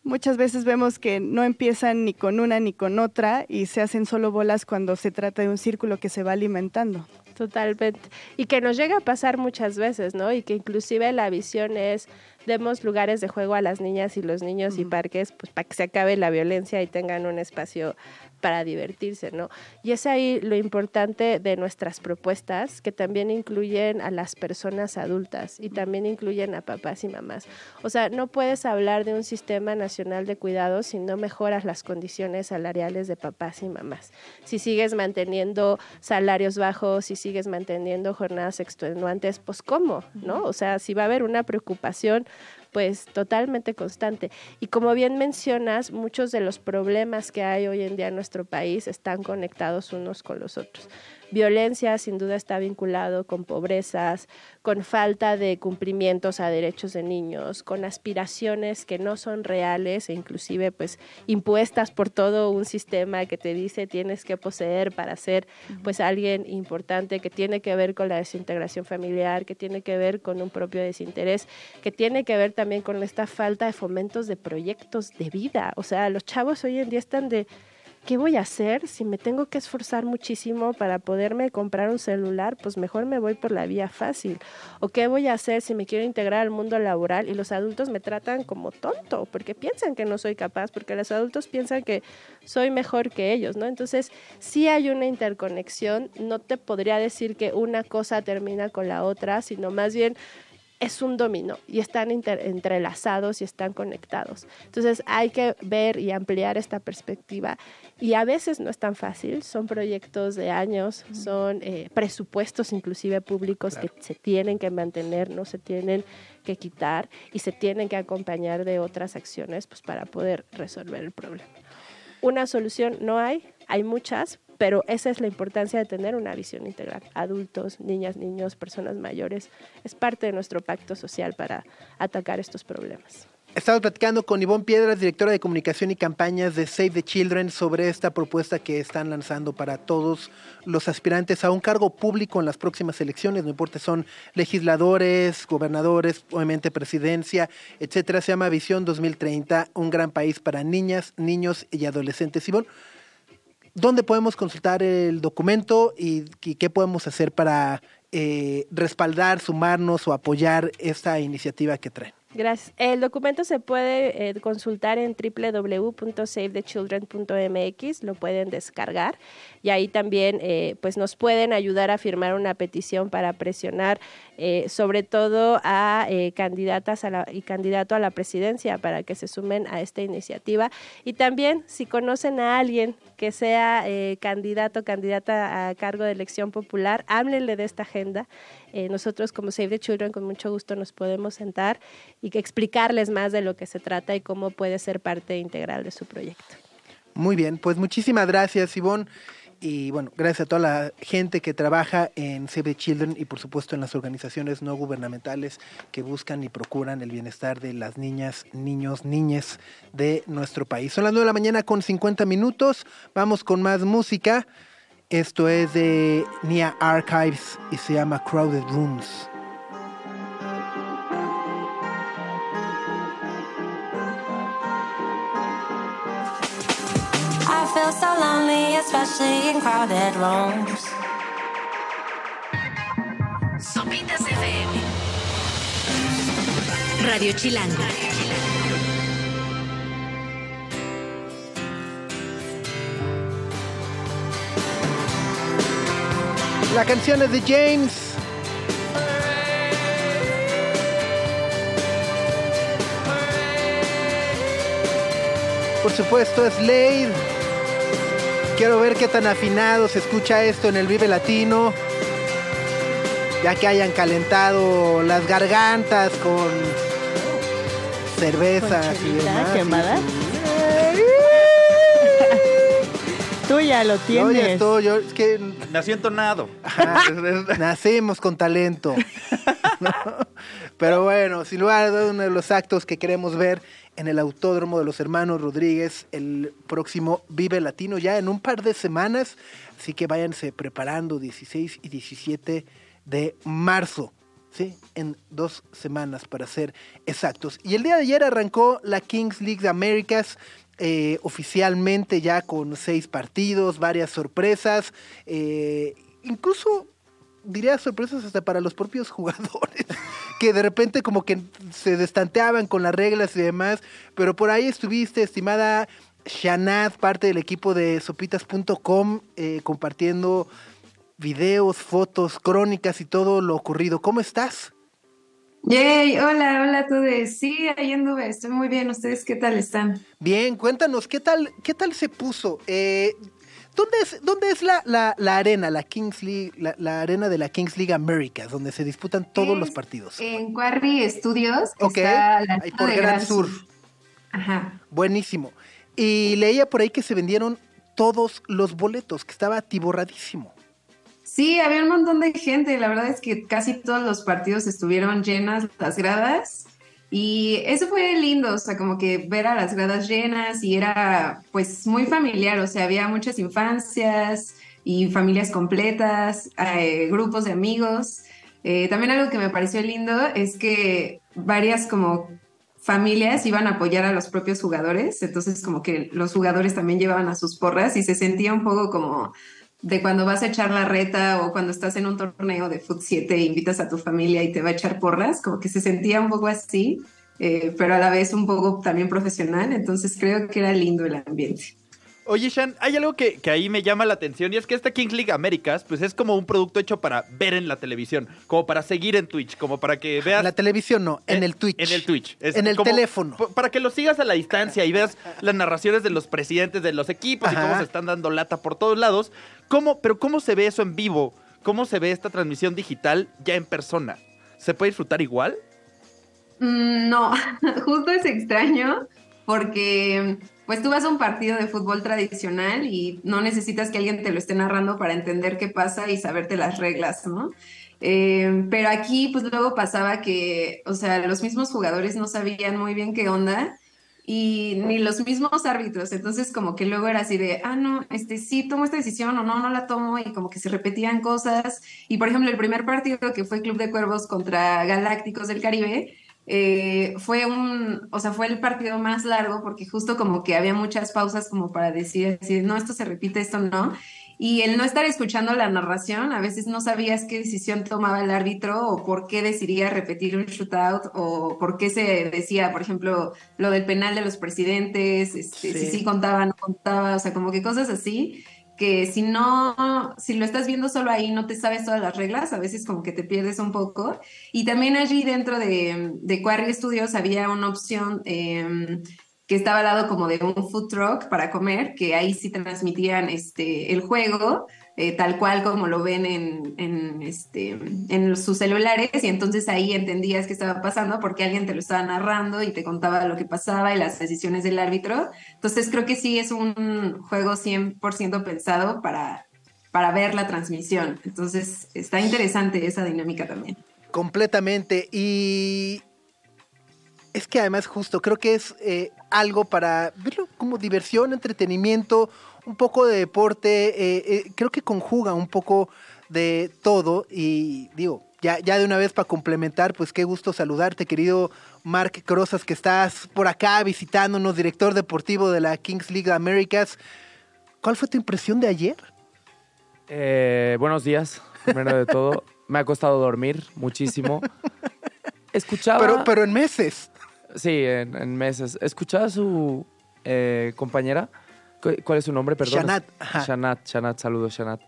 muchas veces vemos que no empiezan ni con una ni con otra y se hacen solo bolas cuando se trata de un círculo que se va alimentando. Totalmente. Y que nos llega a pasar muchas veces, ¿no? Y que inclusive la visión es demos lugares de juego a las niñas y los niños y parques, pues para que se acabe la violencia y tengan un espacio para divertirse, ¿no? Y es ahí lo importante de nuestras propuestas, que también incluyen a las personas adultas y también incluyen a papás y mamás. O sea, no puedes hablar de un sistema nacional de cuidados si no mejoras las condiciones salariales de papás y mamás. Si sigues manteniendo salarios bajos, si sigues manteniendo jornadas extenuantes, pues ¿cómo? ¿No? O sea, si va a haber una preocupación pues totalmente constante. Y como bien mencionas, muchos de los problemas que hay hoy en día en nuestro país están conectados unos con los otros. Violencia sin duda está vinculado con pobrezas, con falta de cumplimientos a derechos de niños, con aspiraciones que no son reales e inclusive pues impuestas por todo un sistema que te dice tienes que poseer para ser pues alguien importante que tiene que ver con la desintegración familiar, que tiene que ver con un propio desinterés, que tiene que ver también con esta falta de fomentos de proyectos de vida. O sea, los chavos hoy en día están de ¿qué voy a hacer si me tengo que esforzar muchísimo para poderme comprar un celular? Pues mejor me voy por la vía fácil. ¿O qué voy a hacer si me quiero integrar al mundo laboral y los adultos me tratan como tonto porque piensan que no soy capaz, porque los adultos piensan que soy mejor que ellos, ¿no? Entonces, sí hay una interconexión, no te podría decir que una cosa termina con la otra, sino más bien es un dominó y están entrelazados y están conectados. Entonces hay que ver y ampliar esta perspectiva y a veces no es tan fácil, son proyectos de años, son eh, presupuestos inclusive públicos que se tienen que mantener, no se tienen que quitar y se tienen que acompañar de otras acciones pues, para poder resolver el problema. Una solución no hay, hay muchas, pero esa es la importancia de tener una visión integral. Adultos, niñas, niños, personas mayores, es parte de nuestro pacto social para atacar estos problemas. Estamos platicando con Ivonne Piedras, directora de comunicación y campañas de Save the Children, sobre esta propuesta que están lanzando para todos los aspirantes a un cargo público en las próximas elecciones, no importa, son legisladores, gobernadores, obviamente presidencia, etcétera. Se llama Visión 2030, un gran país para niñas, niños y adolescentes. Ivonne, ¿dónde podemos consultar el documento y, qué podemos hacer para eh, respaldar, sumarnos o apoyar esta iniciativa que traen? Gracias. El documento se puede eh, consultar en www.savethechildren.mx, lo pueden descargar. Y ahí también eh, pues nos pueden ayudar a firmar una petición para presionar eh, sobre todo a candidatas a la, y candidato a la presidencia para que se sumen a esta iniciativa. Y también si conocen a alguien que sea candidato candidata a cargo de elección popular, háblenle de esta agenda eh, nosotros como Save the Children con mucho gusto nos podemos sentar y explicarles más de lo que se trata y cómo puede ser parte integral de su proyecto. Muy bien, pues muchísimas gracias Ivonne. Y bueno, gracias a toda la gente que trabaja en Save the Children y por supuesto en las organizaciones no gubernamentales que buscan y procuran el bienestar de las niñas, niños, niñas de nuestro país. Son las 9 de la mañana con 50 minutos. Vamos con más música. Esto es de Nia Archives y se llama Crowded Rooms. I feel so lonely, especially in crowded rooms. Sopitas FM. Radio Chilango. La canción es de James. Por supuesto, es Slade. Quiero ver qué tan afinado se escucha esto en el Vive Latino. Ya que hayan calentado las gargantas con cerveza y demás. quemada. Tú ya lo tienes. Oye, esto, yo, es que Nació entonado. nacimos con talento. <laughs> ¿no? Pero bueno, sin lugar a dudas, uno de los actos que queremos ver en el Autódromo de los Hermanos Rodríguez el próximo Vive Latino ya en un par de semanas. Así que váyanse preparando 16 y 17 de marzo. Sí, en dos semanas para ser exactos. Y el día de ayer arrancó la Kings League de Américas, eh, oficialmente ya con seis partidos, varias sorpresas, eh, incluso diría sorpresas hasta para los propios <laughs> jugadores, que de repente como que se destanteaban con las reglas y demás, pero por ahí estuviste, estimada Shanad, parte del equipo de sopitas.com, eh, compartiendo videos, fotos, crónicas y todo lo ocurrido. ¿Cómo estás? Yay, hola, hola a todos. Sí, ahí anduve, estoy muy bien. ¿Ustedes qué tal están? Bien, cuéntanos, ¿qué tal, qué tal se puso? Eh, ¿Dónde es, dónde es la, la- la arena, la Kings League, la, la arena de la Kings League Americas, donde se disputan todos Es los partidos? En Quarry Studios. que Ok, está la ahí por de Gran Sur. Ajá. Buenísimo. Y leía por ahí que se vendieron todos los boletos, que estaba atiborradísimo. Sí, había un montón de gente. La verdad es que casi todos los partidos estuvieron llenas las gradas. Y eso fue lindo, o sea, como que ver a las gradas llenas y era pues muy familiar, o sea, había muchas infancias y familias completas, eh, grupos de amigos. Eh, también algo que me pareció lindo es que varias como familias iban a apoyar a los propios jugadores, entonces como que los jugadores también llevaban a sus porras y se sentía un poco como de cuando vas a echar la reta o cuando estás en un torneo de Foot 7 e invitas a tu familia y te va a echar porras, como que se sentía un poco así, eh, pero a la vez un poco también profesional, entonces creo que era lindo el ambiente. Oye, Shan, hay algo que, que ahí me llama la atención y es que esta Kings League Américas, pues es como un producto hecho para ver en la televisión, como para seguir en Twitch, como para que veas. En la televisión no, en Eh, el Twitch. En el Twitch. Es En el como- teléfono. Para que lo sigas a la distancia y veas las narraciones de los presidentes de los equipos y cómo se están dando lata por todos lados. ¿Cómo, pero ¿cómo se ve eso en vivo? ¿Cómo se ve esta transmisión digital ya en persona? ¿Se puede disfrutar igual? Mm, No, <laughs> justo es extraño porque pues tú vas a un partido de fútbol tradicional y no necesitas que alguien te lo esté narrando para entender qué pasa y saberte las reglas, ¿no? Eh, pero aquí pues luego pasaba que, o sea, los mismos jugadores no sabían muy bien qué onda y ni los mismos árbitros, entonces como que luego era así de, ah, no, este sí tomo esta decisión o no, no la tomo y como que se repetían cosas y por ejemplo el primer partido que fue Club de Cuervos contra Galácticos del Caribe, eh, fue un, o sea, fue el partido más largo porque justo como que había muchas pausas como para decir, así, no, esto se repite, esto no. Y el no estar escuchando la narración, a veces no sabías qué decisión tomaba el árbitro o por qué decidía repetir un shootout o por qué se decía, por ejemplo, lo del penal de los presidentes, este, Sí. si sí contaba, no contaba, o sea, como que cosas así que si no, si lo estás viendo solo ahí, no te sabes todas las reglas, a veces como que te pierdes un poco. Y también allí dentro de, de Quarry Studios había una opción eh, que estaba al lado como de un food truck para comer, que ahí sí transmitían este, el juego, eh, tal cual como lo ven en, en, este, en sus celulares, y entonces ahí entendías qué estaba pasando porque alguien te lo estaba narrando y te contaba lo que pasaba y las decisiones del árbitro. Entonces creo que sí es un juego 100% pensado para, para ver la transmisión. Entonces está interesante esa dinámica también. Completamente. Y es que además justo creo que es eh, algo para verlo como diversión, entretenimiento, un poco de deporte. eh, eh, creo que conjuga un poco de todo. Y digo, ya, ya de una vez para complementar, pues qué gusto saludarte, querido Mark Crozas, que estás por acá visitándonos, director deportivo de la Kings League Americas. ¿Cuál fue tu impresión de ayer? Eh, buenos días, primero de todo. Me ha costado dormir muchísimo. Escuchaba. Pero, pero en meses. Sí, en, en meses. Escuchaba a su eh, compañera. ¿Cu- ¿Cuál es su nombre? Perdón. Shanat, ajá. Shanat, Shanat, saludos, Shanat.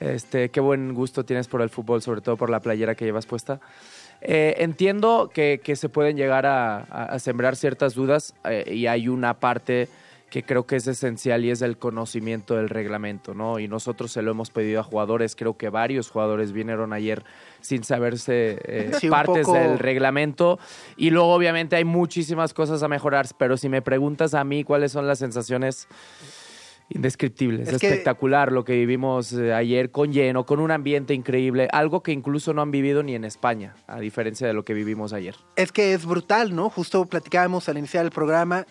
Este, qué buen gusto tienes por el fútbol, sobre todo por la playera que llevas puesta. Eh, entiendo que, que se pueden llegar a, a- a sembrar ciertas dudas eh, y hay una parte que creo que es esencial y es el conocimiento del reglamento, ¿no? Y nosotros se lo hemos pedido a jugadores, creo que varios jugadores vinieron ayer sin saberse eh, Sí, partes poco- del reglamento y luego obviamente hay muchísimas cosas a mejorar, pero si me preguntas a mí cuáles son las sensaciones indescriptibles, Es que- espectacular lo que vivimos eh, ayer con lleno, con un ambiente increíble, algo que incluso no han vivido ni en España, a diferencia de lo que vivimos ayer. Es que es brutal, ¿no? Justo platicábamos al iniciar el programa,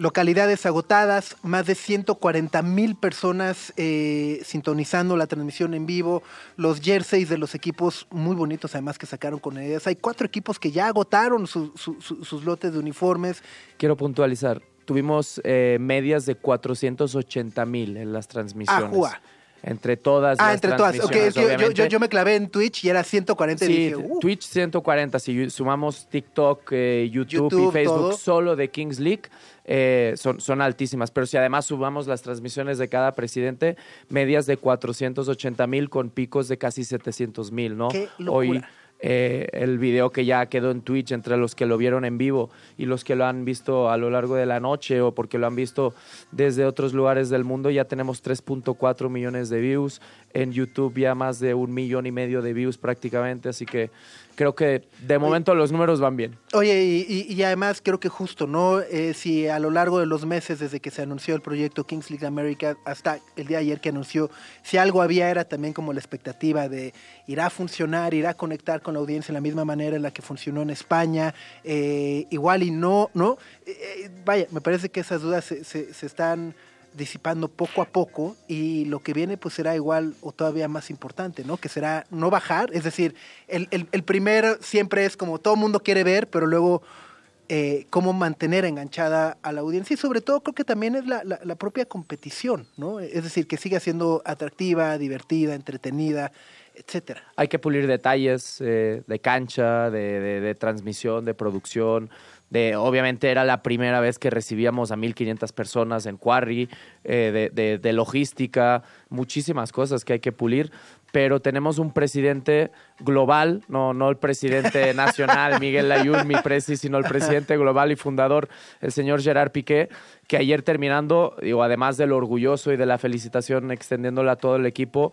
localidades agotadas, más de 140 mil personas eh, sintonizando la transmisión en vivo, los jerseys de los equipos muy bonitos además que sacaron con ellas. Hay cuatro equipos que ya agotaron su- su- su- sus lotes de uniformes. Quiero puntualizar, tuvimos eh, medias de 480 mil en las transmisiones. Ajua. Entre todas Ah, las entre todas. Ok, transmisiones, es que yo- yo, me clavé en Twitch y era 140 y Sí, dije, uh, Twitch 140, si sumamos TikTok, eh, YouTube, YouTube, y Facebook todo. solo de Kings League, eh, son, son altísimas. Pero si además sumamos las transmisiones de cada presidente, medias de 480 mil con picos de casi 700 mil, ¿no? ¡Qué locura! Hoy eh, el video que ya quedó en Twitch entre los que lo vieron en vivo y los que lo han visto a lo largo de la noche o porque lo han visto desde otros lugares del mundo, ya tenemos 3.4 millones de views. En YouTube ya más de un millón y medio de views prácticamente, así que creo que de momento los números van bien. Oye, y, y- y además creo que justo, ¿no? Eh, si a lo largo de los meses desde que se anunció el proyecto Kings League America hasta el día de ayer que anunció, si algo había era también como la expectativa de irá a funcionar, irá a conectar con la audiencia en la misma manera en la que funcionó en España, eh, igual y no, ¿no? Eh, eh, vaya, me parece que esas dudas se, se- se están disipando poco a poco y lo que viene pues será igual o todavía más importante, ¿no? Que será no bajar, es decir, el, el, el primer siempre es como todo mundo quiere ver, pero luego eh, cómo mantener enganchada a la audiencia y sobre todo creo que también es la, la- propia competición, ¿no? Es decir, que siga siendo atractiva, divertida, entretenida, etcétera. Hay que pulir detalles eh, de cancha, de- de transmisión, de producción. De, obviamente era la primera vez que recibíamos a 1.500 personas en Quarry, eh, de, de- de logística, muchísimas cosas que hay que pulir. Pero tenemos un presidente global, no, no el presidente <laughs> nacional, Miguel Layún, mi presi, sino el presidente global y fundador, el señor Gerard Piqué, que ayer terminando, digo, además del orgulloso y de la felicitación extendiéndola a todo el equipo,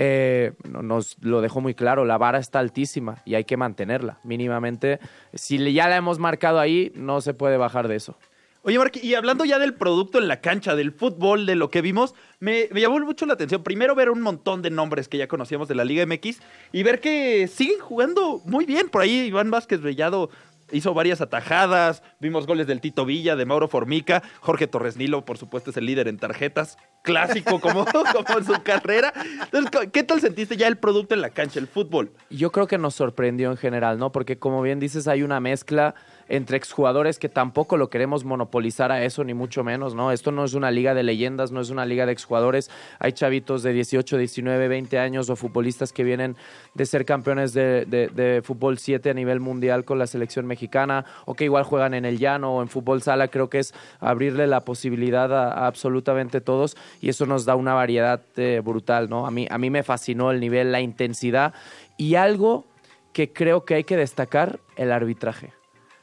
eh, no- nos lo dejó muy claro, la vara está altísima y hay que mantenerla mínimamente. Si ya la hemos marcado ahí, no se puede bajar de eso. Oye, Mark, y hablando ya del producto en la cancha, del fútbol, de lo que vimos, me, me llamó mucho la atención. Primero ver un montón de nombres que ya conocíamos de la Liga MX y ver que siguen jugando muy bien. Por ahí Iván Vázquez Bellado hizo varias atajadas, vimos goles del Tito Villa, de Mauro Formica, Jorge Torres Nilo, por supuesto, es el líder en tarjetas, clásico como, <laughs> como en su carrera. Entonces, ¿qué tal sentiste ya el producto en la cancha, el fútbol? Yo creo que nos sorprendió en general, ¿no? Porque como bien dices, hay una mezcla entre exjugadores que tampoco lo queremos monopolizar a eso, ni mucho menos, ¿no? Esto no es una liga de leyendas, no es una liga de exjugadores. Hay chavitos de 18, 19, 20 años o futbolistas que vienen de ser campeones de, fútbol 7 a nivel mundial con la selección mexicana o que igual juegan en el llano o en fútbol sala. Creo que es abrirle la posibilidad a absolutamente todos y eso nos da una variedad eh, brutal, ¿no? A mí, a mí me fascinó el nivel, la intensidad y algo que creo que hay que destacar, el arbitraje.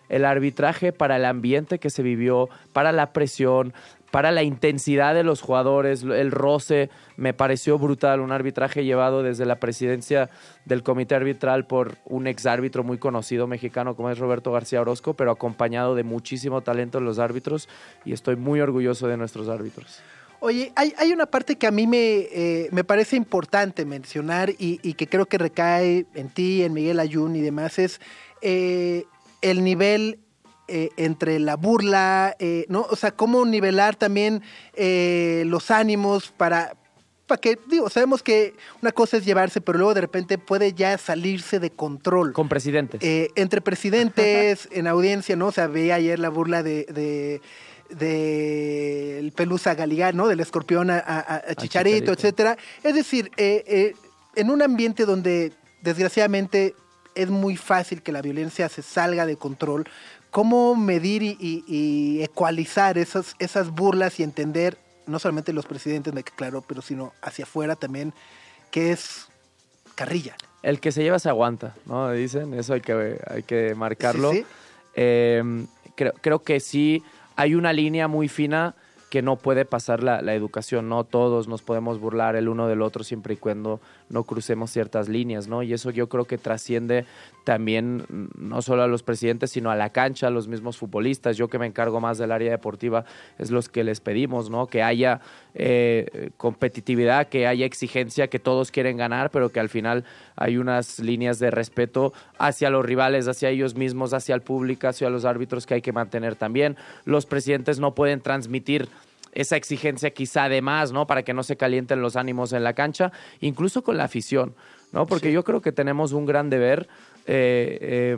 El arbitraje para el ambiente que se vivió, para la presión, para la intensidad de los jugadores, el roce, me pareció brutal. Un arbitraje llevado desde la presidencia del comité arbitral por un exárbitro muy conocido mexicano como es Roberto García Orozco, pero acompañado de muchísimo talento en los árbitros y estoy muy orgulloso de nuestros árbitros. Oye, hay, hay una parte que a mí me, eh, me parece importante mencionar y, y que creo que recae en ti, en Miguel Ayun y demás, es eh, el nivel eh, entre la burla, ¿no? O sea, cómo nivelar también los ánimos para, para que, digo, sabemos que una cosa es llevarse, pero luego de repente puede ya salirse de control. Con presidentes. Eh, entre presidentes, <laughs> en audiencia, ¿no? O sea, veía ayer la burla de... de del Pelusa Galigán, ¿no? Del escorpión a, a- a Chicharito, etcétera. Es decir, eh, eh, en un ambiente donde desgraciadamente es muy fácil que la violencia se salga de control, ¿cómo medir y, y- y ecualizar esas, esas burlas y entender, no solamente los presidentes, me claro, pero sino hacia afuera también, que es carrilla? El que se lleva se aguanta, ¿no? Dicen, eso hay que, hay que marcarlo. Sí, sí. Eh, creo, creo que sí hay una línea muy fina que no puede pasar la, la educación, ¿no? Todos nos podemos burlar el uno del otro siempre y cuando no crucemos ciertas líneas, ¿no? Y eso yo creo que trasciende también mm, no solo a los presidentes, sino a la cancha, a los mismos futbolistas. Yo que me encargo más del área deportiva, es los que les pedimos, ¿no? Que haya eh, competitividad, que haya exigencia, que todos quieren ganar, pero que al final hay unas líneas de respeto hacia los rivales, hacia ellos mismos, hacia el público, hacia los árbitros que hay que mantener también. Los presidentes no pueden transmitir esa exigencia quizá de más, ¿no? Para que no se calienten los ánimos en la cancha, incluso con la afición, ¿no? Porque yo creo que tenemos un gran deber. eh, eh,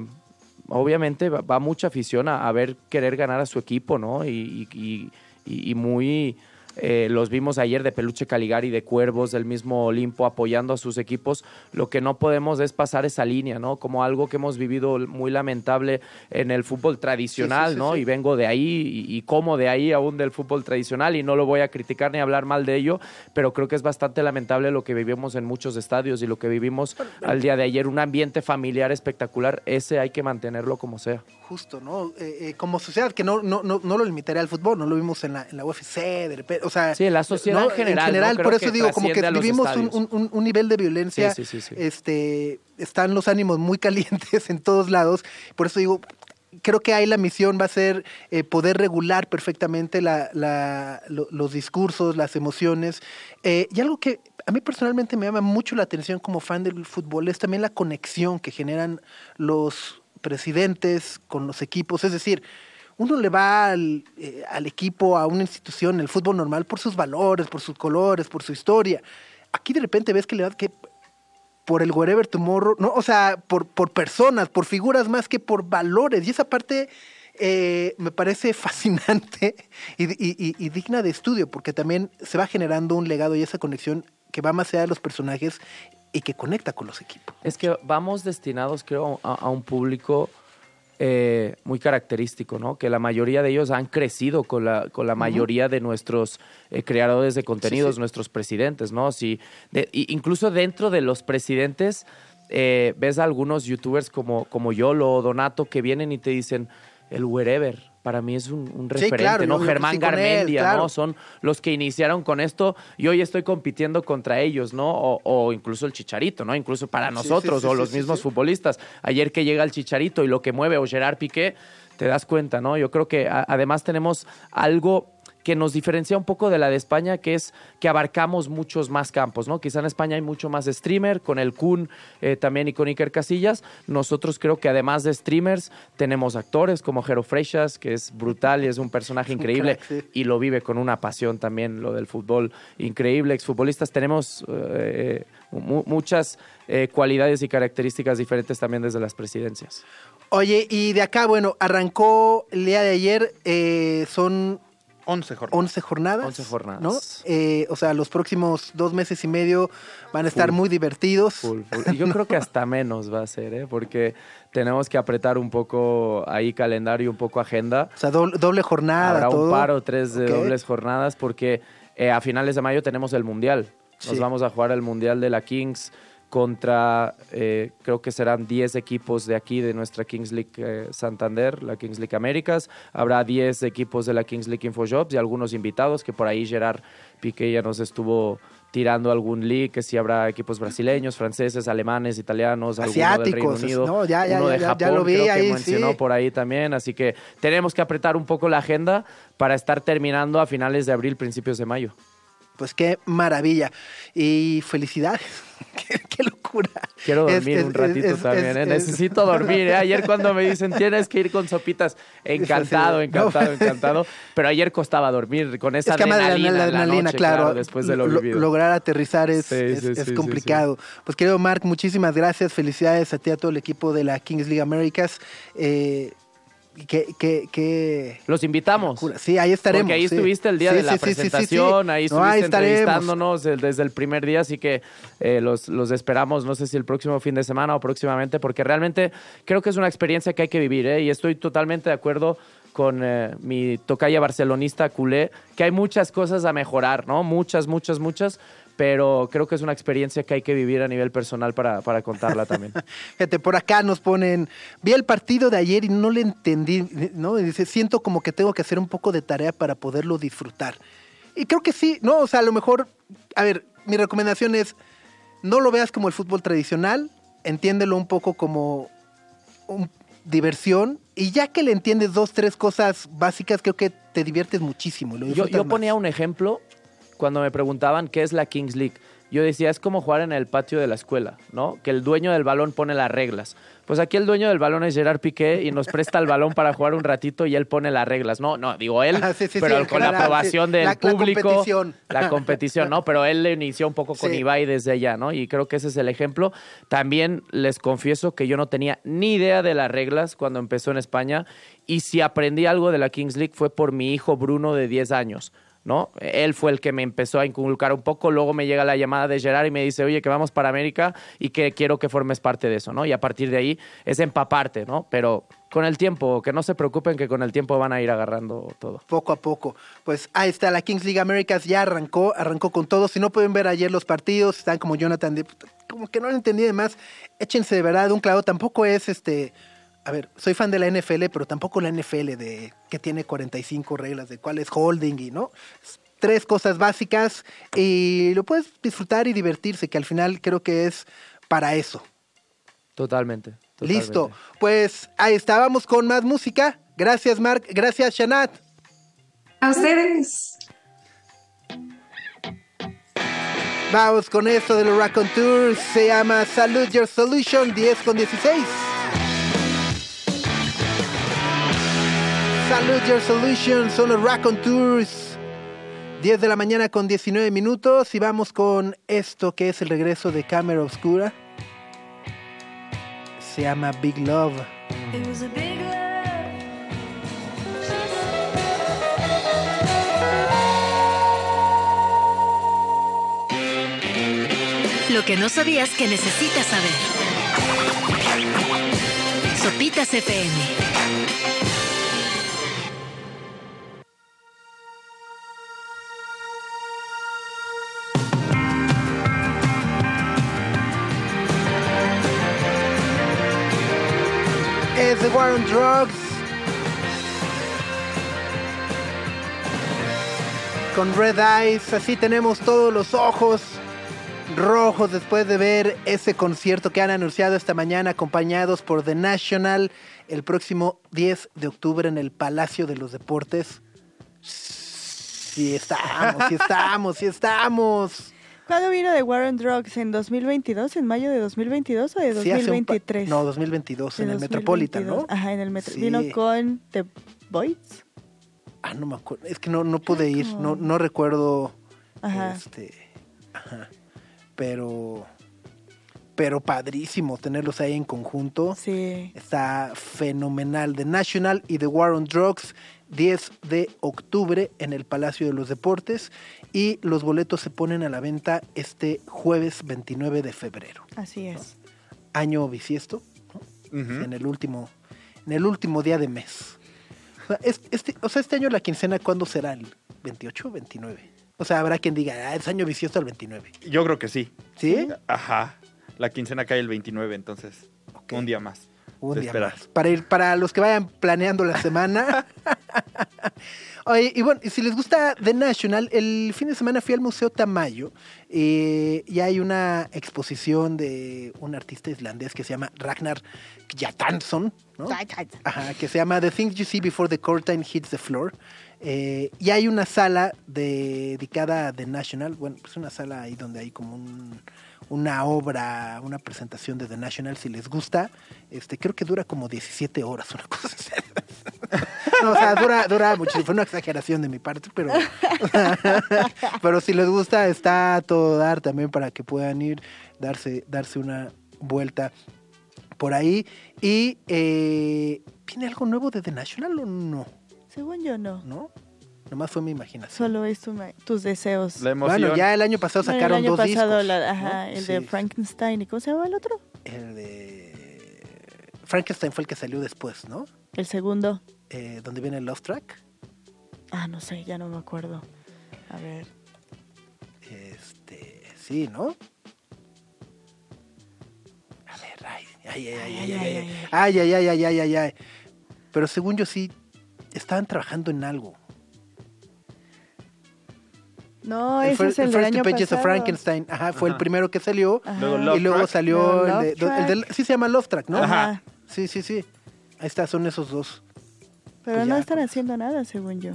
obviamente va, va mucha afición a, a ver querer ganar a su equipo, ¿no? Y, y- y- y muy eh, los vimos ayer de Peluche Caligari, de Cuervos, del mismo Olimpo, apoyando a sus equipos. Lo que no podemos es pasar esa línea, ¿no? Como algo que hemos vivido muy lamentable en el fútbol tradicional, Sí, sí, sí, ¿no? sí. Y vengo de ahí y, y como de ahí aún del fútbol tradicional y no lo voy a criticar ni hablar mal de ello, pero creo que es bastante lamentable lo que vivimos en muchos estadios y lo que vivimos al día de ayer, un ambiente familiar espectacular, ese hay que mantenerlo como sea. Justo, ¿no? Eh, eh, como sociedad, que no, no, no, no lo limitaría al fútbol, no lo vimos en la, en la UFC, de repente, o sea... Sí, en la sociedad en general, por eso digo, como que vivimos un, estadios. un- un nivel de violencia, Sí, sí, sí, sí. este, están los ánimos muy calientes en todos lados, por eso digo, creo que ahí la misión va a ser eh, poder regular perfectamente la- la- lo- los discursos, las emociones. Eh, y algo que a mí personalmente me llama mucho la atención como fan del fútbol es también la conexión que generan los presidentes con los equipos. Es decir, uno le va al, eh, al equipo, a una institución, el fútbol normal, por sus valores, por sus colores, por su historia. Aquí de repente ves que le va que por el wherever tomorrow, no, o sea, por, personas, por figuras más que por valores. Y esa parte eh, me parece <laughs> fascinante y, digna de estudio, porque también se va generando un legado y esa conexión que va más allá de los personajes y que conecta con los equipos. Es que vamos destinados, creo, a un público eh, muy característico, ¿no? Que la mayoría de ellos han crecido con la, con la mayoría de nuestros eh, creadores de contenidos, sí. nuestros presidentes, ¿no? Si, de- incluso dentro de los presidentes, eh, ves a algunos youtubers como, como Yolo o Donato que vienen y te dicen el wherever. Para mí es un, un Sí, referente, claro, ¿no? Germán él, Garmendia, claro. ¿no? Son los que iniciaron con esto y hoy estoy compitiendo contra ellos, ¿no? O, o incluso el Chicharito, ¿no? Incluso para nosotros sí, sí, o los mismos futbolistas. Ayer que llega el Chicharito y lo que mueve o Gerard Piqué, te das cuenta, ¿no? Yo creo que a- además tenemos algo que nos diferencia un poco de la de España, que es que abarcamos muchos más campos, ¿no? Quizá en España hay mucho más streamer, con el Kun eh, también y con Iker Casillas. Nosotros creo que además de streamers, tenemos actores como Jero Freixas, que es brutal y es un personaje <laughs> increíble y lo vive con una pasión también, lo del fútbol increíble. Exfutbolistas tenemos eh, mu- muchas eh, cualidades y características diferentes también desde las presidencias. Oye, y de acá, bueno, arrancó el día de ayer, eh, son 11 jornadas. 11 jornadas. 11 jornadas. ¿no? Eh, o sea, los próximos dos meses y medio van a estar Full. muy divertidos. Full, full. Y yo creo que hasta menos va a ser, ¿eh? porque tenemos que apretar un poco ahí calendario, un poco agenda. O sea, doble, doble jornada. Habrá todo. un par o tres de dobles jornadas porque eh, a finales de mayo tenemos el Mundial. Nos Sí. vamos a jugar el Mundial de la Kings contra, eh, creo que serán 10 equipos de aquí, de nuestra Kings League eh, Santander, la Kings League Américas. Habrá 10 equipos de la Kings League Infojobs y algunos invitados que por ahí Gerard Piqué ya nos estuvo tirando algún league, que sí habrá equipos brasileños, franceses, alemanes, italianos, alguno del Reino Asiáticos, Unido, no, ya, ya, uno de ya, Japón, ya lo vi creo que ahí, mencionó sí. por ahí también, así que tenemos que apretar un poco la agenda para estar terminando a finales de abril, principios de mayo. Pues qué maravilla. Y felicidades. <laughs> qué, qué locura. Quiero dormir es- un ratito es- también, ¿eh? es- necesito dormir. ¿eh? Ayer cuando me dicen tienes que ir con sopitas, encantado, <laughs> encantado, encantado. Pero ayer costaba dormir con esa la- adrenalina, la en la adrenalina, noche, claro, después de lo, vivido. lograr aterrizar es, Sí, sí, sí, complicado. Pues querido Mark, muchísimas gracias, felicidades a ti, a todo el equipo de la Kings League Américas. Eh, que, que, que Los invitamos. Sí, ahí estaremos. Porque ahí sí. estuviste el día Sí, de la sí, sí. presentación, ahí No, estuviste estaremos. entrevistándonos el- desde el primer día, así que eh, los, los esperamos, no sé si el próximo fin de semana o próximamente, porque realmente creo que es una experiencia que hay que vivir, ¿eh? y estoy totalmente de acuerdo con eh, mi tocaya barcelonista culé, que hay muchas cosas a mejorar, ¿no? Muchas, muchas, muchas, pero creo que es una experiencia que hay que vivir a nivel personal para, para contarla también. <laughs> Fíjate, por acá nos ponen, vi el partido de ayer y no le entendí, ¿no? Y dice, siento como que tengo que hacer un poco de tarea para poderlo disfrutar. Y creo que sí, ¿no? O sea, a lo mejor, a ver, mi recomendación es, no lo veas como el fútbol tradicional, entiéndelo un poco como un- diversión, y ya que le entiendes dos, tres cosas básicas, creo que te diviertes muchísimo. lo Yo, yo ponía un ejemplo cuando me preguntaban qué es la Kings League. Yo decía, es como jugar en el patio de la escuela, ¿no? Que el dueño del balón pone las reglas. Pues aquí el dueño del balón es Gerard Piqué y nos presta el balón para jugar un ratito y él pone las reglas. No, no, digo él, <laughs> Ah, sí, sí, pero sí, con la aprobación del La- la público. competición. La <laughs> competición, ¿no? Pero él le inició un poco con. Ibai desde allá, ¿no? Y creo que ese es el ejemplo. También les confieso que yo no tenía ni idea de las reglas cuando empezó en España y si aprendí algo de la Kings League fue por mi hijo Bruno de 10 años. ¿No? Él fue el que me empezó a inculcar un poco, luego me llega la llamada de Gerard y me dice, oye, que vamos para América y que quiero que formes parte de eso, ¿no? Y a partir de ahí es empaparte, ¿no? Pero con el tiempo, que no se preocupen que con el tiempo van a ir agarrando todo. poco a poco. Pues ahí está, la Kings League Americas ya arrancó, arrancó con todo. Si no pueden ver ayer los partidos, están como Jonathan, de, como que no lo entendí de más. Échense de verdad un clavo. Tampoco es este. A ver, soy fan de la NFL, pero tampoco la NFL de que tiene 45 reglas de cuál es holding y no. Es Tres cosas básicas y lo puedes disfrutar y divertirse, que al final creo que es para eso. Totalmente. totalmente. Listo. Pues ahí está, vamos con más música. Gracias, Mark. Gracias, Shanat. A ustedes. Vamos con esto de los Raccoon Tours. Se llama Salute Your Solution 10 con 16. Salute Your Solution son los Raccoon Tours. 10 de la mañana con 19 minutos. Y vamos con esto que es el regreso de Cámara Oscura. Se llama Big Love. Lo que no sabías que necesitas saber. Sopitas FM. War on Drugs. Con Red Eyes, así tenemos todos los ojos rojos después de ver ese concierto que han anunciado esta mañana, acompañados por The National, el próximo 10 de octubre en el Palacio de los Deportes. Sí estamos, sí estamos, sí estamos. ¿Cuándo vino de War on Drugs? ¿En 2022? ¿En mayo de 2022 o de Sí, hace un pa- 2023? no, 2022, De en el 2022. Metropolitan, ¿no? Ajá, en el Metro. Sí. Vino con The Voids. Ah, no me acuerdo. Es que no, no pude ir, no, no recuerdo. Ajá. Este, ajá. Pero, pero padrísimo tenerlos ahí en conjunto. Sí. Está fenomenal. The National y The War on Drugs, 10 de octubre en el Palacio de los Deportes. Y los boletos se ponen a la venta este jueves 29 de febrero. Así es. Año bisiesto, ¿no? En, el último, en el último día de mes. O sea, es- este, o sea, este año la quincena, ¿cuándo será? ¿El 28 o 29? O sea, habrá quien diga, ah, es año bisiesto el 29. Yo creo que sí. ¿Sí? Ajá. La quincena cae el 29, entonces un día más. Un día más. Para ir, para los que vayan planeando la semana. <laughs> Oye, y bueno, y si les gusta The National, el fin de semana fui al Museo Tamayo eh, y hay una exposición de un artista islandés que se llama Ragnar Kjartansson, ¿no? Ajá, que se llama The Things You See Before the Curtain Hits the Floor. Eh, y hay una sala dedicada a The National, bueno, pues una sala ahí donde hay como un- una obra, una presentación de The National, si les gusta, este creo que dura como 17 horas, una cosa así. <laughs> No, o sea, dura, dura mucho, fue una exageración de mi parte, pero, <laughs> pero si les gusta, está todo dar también para que puedan ir, darse, darse una vuelta por ahí. Y eh, ¿viene algo nuevo de The National o no? Según yo, no. ¿No? Nomás fue mi imaginación. Solo es tu ma- tus deseos. La emoción. Bueno, ya el año pasado Bueno, sacaron el año dos pasado, discos. la- ¿no? ajá, el de Frankenstein. ¿Y cómo se llama el otro? El de Frankenstein fue el que salió después, ¿no? El segundo. Eh, donde viene el Love Track. Ah, no sé, ya no me acuerdo. A ver. Este, sí, ¿no? A ver, ay, ay, ay, ay, ay, ay, ay, ay, ay, ay, ay, ay, ay, ay. Pero según yo sí, estaban trabajando en algo. No, el ese fir- es el, el del First año Pages of pasado. Frankenstein, ajá, fue el Ajá. primero que salió. Luego y luego Track. salió Luego el de, el del- sí se llama Love Track, ¿no? Ajá. Sí, sí, sí. Ahí está, son esos dos. Pero Pues no ya, están pues. haciendo nada, según yo.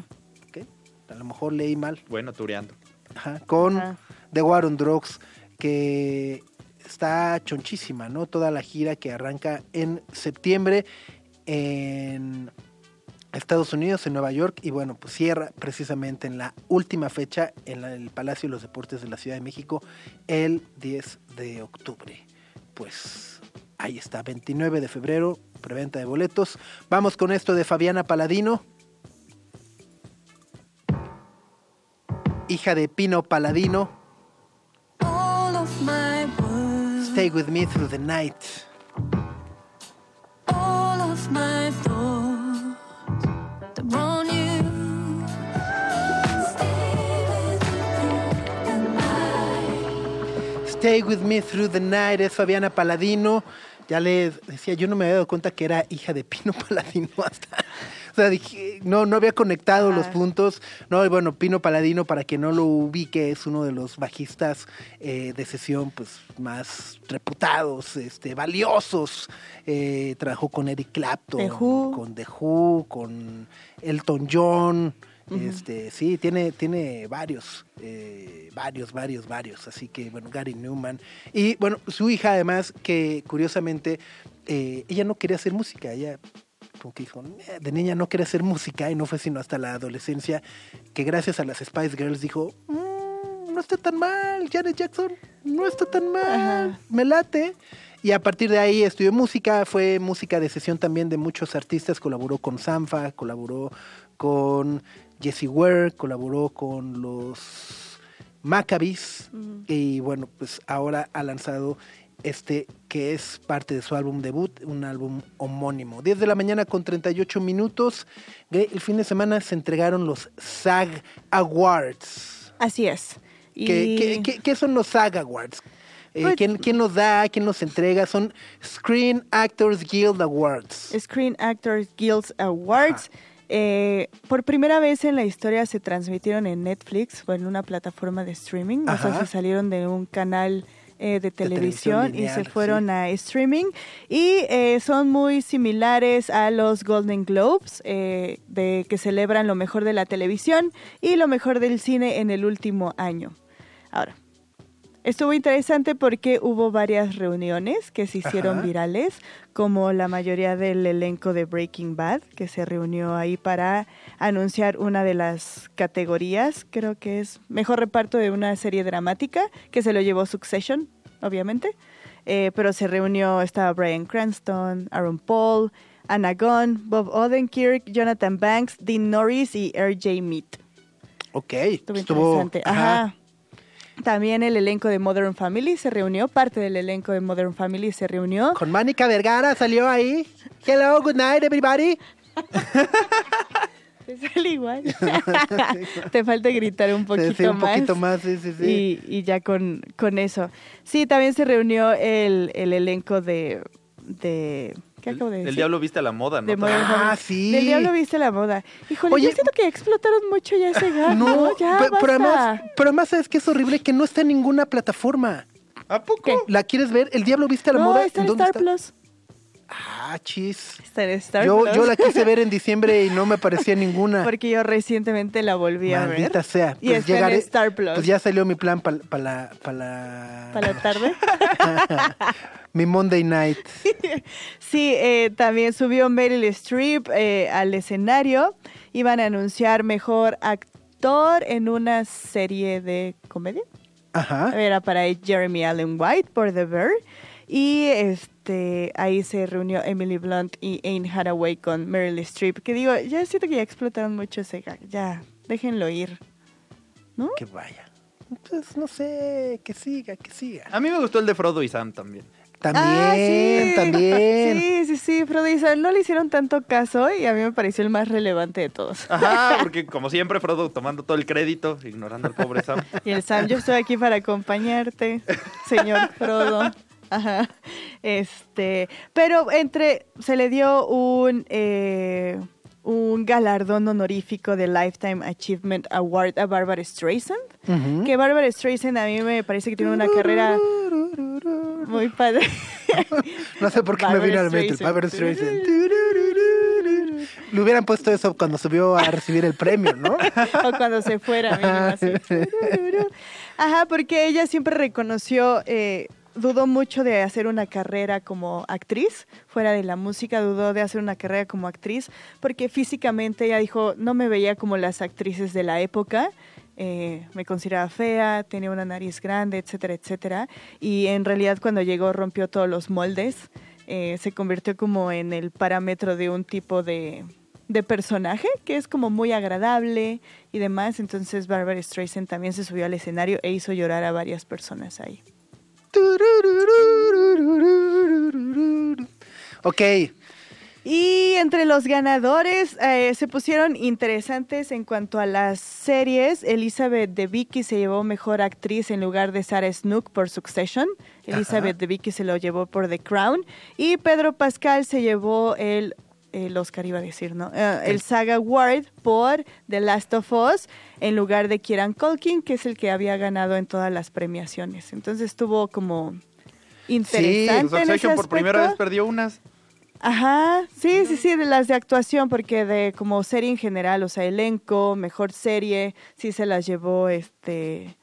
A lo mejor leí mal. Bueno, tureando. Ajá, con Ajá. The War on Drugs, que está chonchísima, ¿no? Toda la gira que arranca en septiembre en Estados Unidos, en Nueva York, y bueno, pues cierra precisamente en la última fecha en la- el Palacio de los Deportes de la Ciudad de México, el 10 de octubre. Pues ahí está, 29 de febrero, preventa de boletos. Vamos con esto de Fabiana Paladino. hija de Pino Paladino. All of my words, Stay with me through the night. Stay with me through the night es Fabiana Paladino. Ya les decía, yo no me había dado cuenta que era hija de Pino <laughs> Paladino hasta. O sea, dije, no, no había conectado los puntos. No, y bueno, Pino Paladino, para quien no lo ubique, es uno de los bajistas eh, de sesión pues, más reputados, este, valiosos. Eh, trabajó con Eric Clapton, The con The Who, con Elton John. Este, sí, tiene, tiene varios, eh, varios, varios, varios. Así que, bueno, Gary Newman. Y bueno, su hija, además, que curiosamente, eh, ella no quería hacer música. Ella, como que dijo, de niña no quería hacer música. Y no fue sino hasta la adolescencia que, gracias a las Spice Girls, dijo, "Mm, no está tan mal, Janet Jackson, no está tan mal, Ajá. me late. Y a partir de ahí estudió música, fue música de sesión también de muchos artistas, colaboró con Sanfa, colaboró con Jesse Ware, colaboró con los Maccabees y bueno, pues ahora ha lanzado este que es parte de su álbum debut, un álbum homónimo. 10 de la mañana con 38 minutos. El fin de semana se entregaron los SAG Awards. Así es. Y ¿Qué, qué- qué- qué son los SAG Awards? Eh, Pues- ¿quién, quién los da? ¿Quién los entrega? Son Screen Actors Guild Awards. Screen Actors Guild Awards. Eh, por primera vez en la historia se transmitieron en Netflix o en una plataforma de streaming. O sea, se salieron de un canal eh, de televisión televisión y se fueron a streaming. Y eh, son muy similares a los Golden Globes, eh, de, que celebran lo mejor de la televisión y lo mejor del cine en el último año. Ahora, Estuvo interesante porque hubo varias reuniones que se hicieron Ajá. virales, como la mayoría del elenco de Breaking Bad, que se reunió ahí para anunciar una de las categorías, creo que es mejor reparto de una serie dramática, que se lo llevó Succession, obviamente. Eh, pero se reunió, estaba Brian Cranston, Aaron Paul, Anna Gunn, Bob Odenkirk, Jonathan Banks, Dean Norris y R.J. Mead. Ok. Estuvo, estuvo- interesante. Ajá. También el elenco de Modern Family se reunió, parte del elenco de Modern Family se reunió. Con Mónica Vergara salió ahí. Hello, good night, everybody. <laughs> Te sale igual. <laughs> Te falta gritar un poquito Sí, sí, un más. poquito más, sí, sí, sí. Y, y ya con, con eso. Sí, también se reunió el, el elenco de, de... ¿Qué acabo de decir? El diablo viste a la moda, ¿no? De Modern Ah, sí. Del diablo viste la moda. Híjole, Oye, yo siento que explotaron mucho ya ese <laughs> gag, ¿no? No, Ya, pe- pero, basta. además, pero además, ¿sabes qué es horrible? Que no está en ninguna plataforma. ¿A poco? ¿Qué? ¿La quieres ver? ¿El diablo viste a la no, moda? está en dónde Star Plus. Ah, chis. Está Yo, la quise ver en <laughs> diciembre y no me parecía ninguna. Porque yo recientemente la volví a ver. Maldita sea. Y está en Star Plus. Pues ya salió mi plan para la, pa la... Para la tarde. <laughs> mi Monday night. <laughs> Sí, eh, también subió Meryl Streep eh, al escenario. Iban a anunciar mejor actor en una serie de comedia. Ajá. Era para Jeremy Allen White por The Bear. Y este ahí se reunió Emily Blunt y Anne Hathaway con Meryl Streep. Que digo, ya siento que ya explotaron mucho ese gag. Ya, déjenlo ir. ¿No? Que vaya. Pues no sé, que siga, que siga. A mí me gustó el de Frodo y Sam también. También, Ah, sí. también. Sí, sí, sí. Frodo y Sam no le hicieron tanto caso y a mí me pareció el más relevante de todos. Ajá, porque como siempre Frodo tomando todo el crédito, ignorando al pobre Sam. Y el Sam, yo estoy aquí para acompañarte, señor Frodo. Ajá. Este, pero entre, se le dio un, eh, un galardón honorífico de Lifetime Achievement Award a Barbara Streisand. Que Barbara Streisand a mí me parece que tiene una carrera muy padre. <laughs> No sé por qué me vino al mente. Barbara Streisand. Le hubieran puesto eso cuando subió a recibir el premio, ¿no? <laughs> o cuando se fuera. mínimo, así. <laughs> Ajá, porque ella siempre reconoció, eh, dudó mucho de hacer una carrera como actriz, fuera de la música, dudó de hacer una carrera como actriz, porque físicamente ella dijo, no me veía como las actrices de la época. eh, me consideraba fea, tenía una nariz grande, etcétera, etcétera. Y en realidad cuando llegó rompió todos los moldes, eh, se convirtió como en el parámetro de un tipo de, de personaje, que es como muy agradable y demás. Entonces Barbara Streisand también se subió al escenario e hizo llorar a varias personas ahí. <laughs> Ok. Y entre los ganadores eh, se pusieron interesantes en cuanto a las series. Elizabeth de Vicky se llevó mejor actriz en lugar de Sarah Snook por Succession. Elizabeth de Vicky se lo llevó por The Crown. Y Pedro Pascal se llevó el, el Oscar, iba a decir, ¿no? Eh, el Saga Award por The Last of Us en lugar de Kieran Culkin, que es el que había ganado en todas las premiaciones. Entonces estuvo como interesante. en ese Succession por primera vez perdió unas. Ajá, sí, sí, sí, de las de actuación, porque de como serie en general, o sea, elenco, mejor serie, sí se las llevó este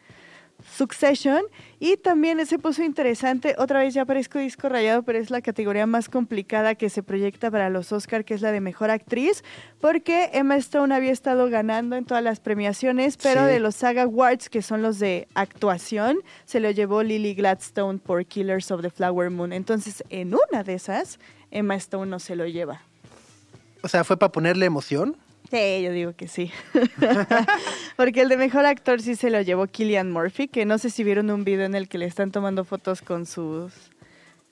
Succession. Y también se puso interesante, otra vez ya parezco disco rayado, pero es la categoría más complicada que se proyecta para los Oscar, que es la de mejor actriz, porque Emma Stone había estado ganando en todas las premiaciones, pero Sí. de los Saga Awards, que son los de actuación, se lo llevó Lily Gladstone por Killers of the Flower Moon. Entonces, en una de esas, Emma Stone no se lo lleva. O sea, fue para ponerle emoción. Sí, yo digo que sí. <laughs> Porque el de mejor actor sí se lo llevó Killian Murphy, que no sé si vieron un video en el que le están tomando fotos con sus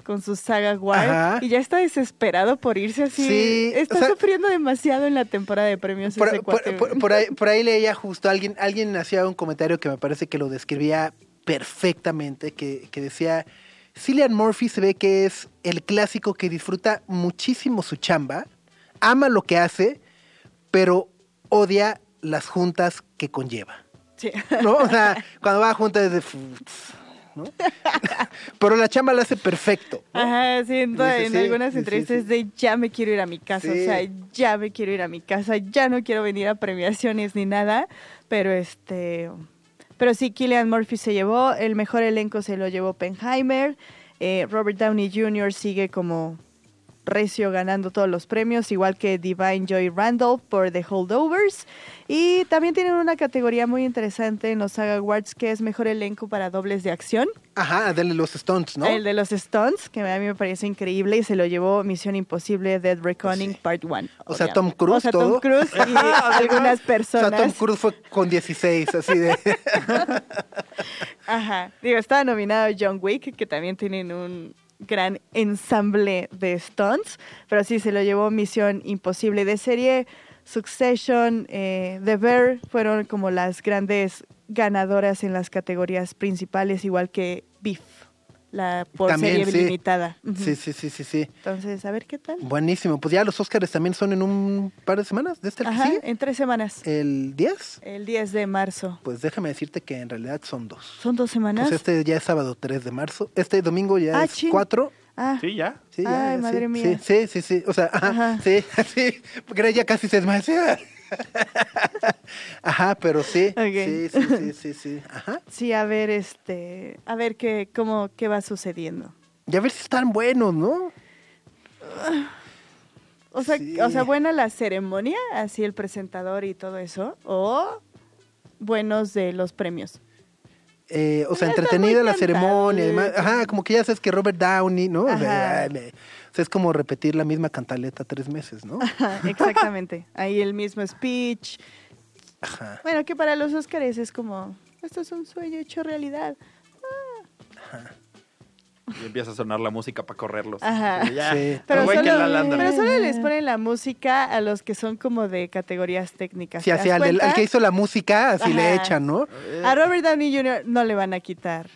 con sus saga Ajá. y ya está desesperado por irse así. Sí, está o sea- sufriendo demasiado en la temporada de premios Por, ese por- cuate, por- güey. por ahí, por ahí leía justo, alguien, alguien hacía un comentario que me parece que lo describía perfectamente, que, que decía, Cillian Murphy se ve que es el clásico que disfruta muchísimo su chamba, ama lo que hace, pero odia las juntas que conlleva. Sí. ¿No? O sea, cuando va a juntas es de... ¿no? <laughs> pero la chamba la hace perfecto. ¿no? Ajá, sí, en, sí, algunas sí, entrevistas sí. de ya me quiero ir a mi casa, o sea, ya me quiero ir a mi casa, ya no quiero venir a premiaciones ni nada, pero este, pero sí, Killian Murphy se llevó, el mejor elenco se lo llevó Penheimer, eh, Robert Downey Jr. sigue como recio ganando todos los premios, igual que Divine Joy Randolph por The Holdovers. Y también tienen una categoría muy interesante en los Saga Awards que es mejor elenco para dobles de acción. Ajá, de los stunts, ¿no? El de los Stones, que a mí me parece increíble y se lo llevó Misión Imposible Dead Reckoning Sí. Part 1. O sea, Tom Cruise, O sea, Tom todo. Cruise y <laughs> algunas O personas. sea, Tom Cruise fue con 16, así de... <laughs> Ajá. Digo, estaba nominado John Wick, que también tienen un gran ensamble de stunts, pero sí se lo llevó Misión Imposible de serie. Succession, eh, The Bear fueron como las grandes ganadoras en las categorías principales, igual que Beef, la por También, serie sí. limitada. Sí, sí, sí, sí, sí. Entonces, a ver qué tal. Buenísimo. Pues ya los Oscars también son en un par de semanas. ¿De este el que Ajá, sigue? en tres semanas. ¿El 10? El 10 de marzo. Pues déjame decirte que en realidad son dos. ¿Son dos semanas? Pues este ya es sábado 3 de marzo. Este domingo ya Ah, es chin. 4. Ah, Sí, ya. Sí, ya, Ay, ya, madre sí, mía. Sí, sí, sí, sí. O sea, ajá, Ajá. sí, <laughs> sí. Porque ya casi se desmayó. Ajá, pero sí. <laughs> Sí, sí, sí, sí, sí. Ajá. sí, a ver, este, a ver qué, cómo, qué va sucediendo. Y a ver si están buenos, ¿no? O sea, Sí. o sea, buena la ceremonia, así el presentador y todo eso, o buenos de los premios. Eh, o sea, está entretenida la ceremonia. Además, ajá, como que ya sabes que Robert Downey, ¿no? Ajá. o sea, es como repetir la misma cantaleta tres meses, ¿no? Ajá, <laughs> Exactamente. Ahí el mismo speech. Ajá. Bueno, que para los Óscares es como, esto es un sueño hecho realidad. Y empieza a sonar la música para correrlos. Ajá. Y ya. Sí. Pero que solo, La La Land. pero solo les ponen la música a los que son como de categorías técnicas. Sí, ¿te así al, del- al cuenta? que hizo la música, así le echan, ¿no? A Robert Downey Jr. no le van a quitar.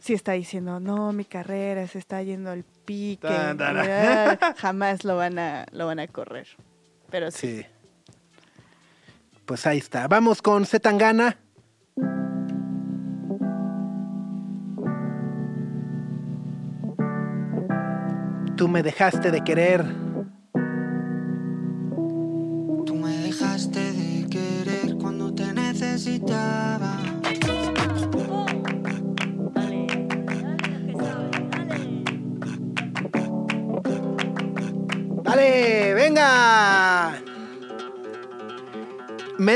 Si está diciendo, no, mi carrera se está yendo al pique. Tan, tan. <laughs> Jamás lo van a, lo van a correr. Pero sí. Sí. Pues ahí está. Vamos con Zetangana. Tú me dejaste de querer.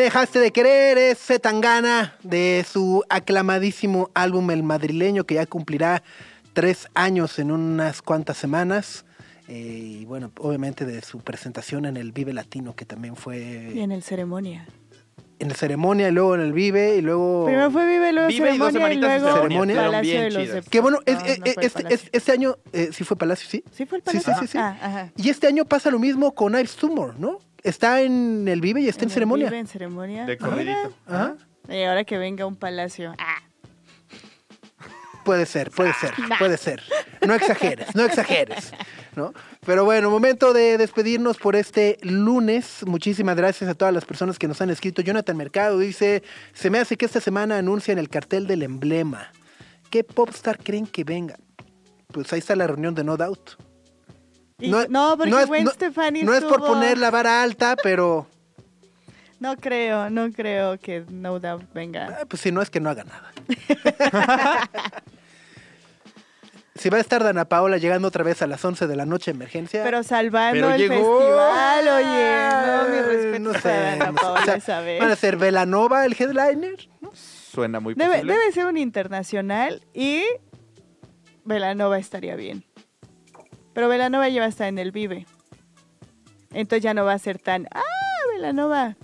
Dejaste de querer es Zetangana de su aclamadísimo álbum El Madrileño que ya cumplirá tres años en unas cuantas semanas. eh, y bueno, obviamente de su presentación en el Vive Latino, que también Y fue en el ceremonia. en la ceremonia, y luego en el Vive, y luego... Primero fue Vive, luego Vive y dos ceremonia y, de luego ceremonia. Palacio de los. Que bueno, es- No, es- no fue el este, Palacio. es- este año eh, sí fue Palacio, ¿sí? ¿Sí fue el Sí, sí, Palacio? sí, sí. Ah, ajá. Y este año pasa lo mismo con Knives Tumor, ¿no? Está en el Vive y está en, el ceremonia. Vive, en ceremonia. De corridito. Ajá. Y ahora que venga un palacio. Ah, Puede ser, puede ser, puede ser. No exageres, no exageres, ¿no? Pero bueno, momento de despedirnos por este lunes. Muchísimas gracias a todas las personas que nos han escrito. Jonathan Mercado dice, se me hace que esta semana anuncian el cartel del emblema. ¿Qué popstar creen que venga? Pues ahí está la reunión de No Doubt. Y- no, porque es, Gwen no- Stefani no es por poner la vara alta, pero <laughs> No creo, no creo que No Doubt venga. ah, pues si no es que no haga nada. <laughs> si va a estar Dana Paola llegando otra vez a las 11 de la noche emergencia. Pero salvando Pero el llegó. festival, oye. No, mi respeto no para sé, Dana no sé. Paola O sea, esa vez. ¿Van a ser Velanova el headliner? Suena muy Debe, posible. debe ser un internacional y Velanova estaría bien. Pero Velanova ya va a estar en el Vive. Entonces ya no va a ser tan, ah, Velanova.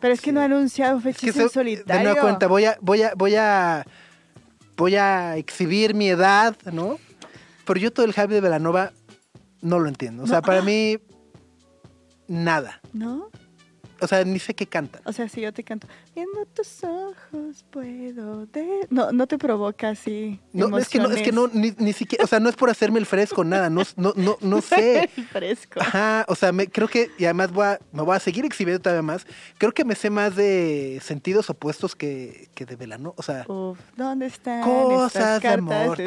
Pero es que no ha anunciado Es que en de solitario. nueva cuenta, voy a, voy a, voy a, voy a exhibir mi edad, ¿no? Pero yo todo el hype de Velanova no lo entiendo. O sea, No, para mí, <gasps> nada. ¿No? O sea, ni sé qué canta. O sea, si yo te canto, viendo tus ojos puedo de... No, no te provoca así No, es que no, es que no, ni, ni siquiera, o sea, no es por hacerme el fresco, nada, no, no, no, no <laughs> sé. Fresco. Ajá, o sea, me, creo que, y además voy a, me voy a seguir exhibiendo todavía más. Creo que me sé más de sentidos opuestos que, que de Velano. O sea, Uf, ¿dónde están cosas estas de amor.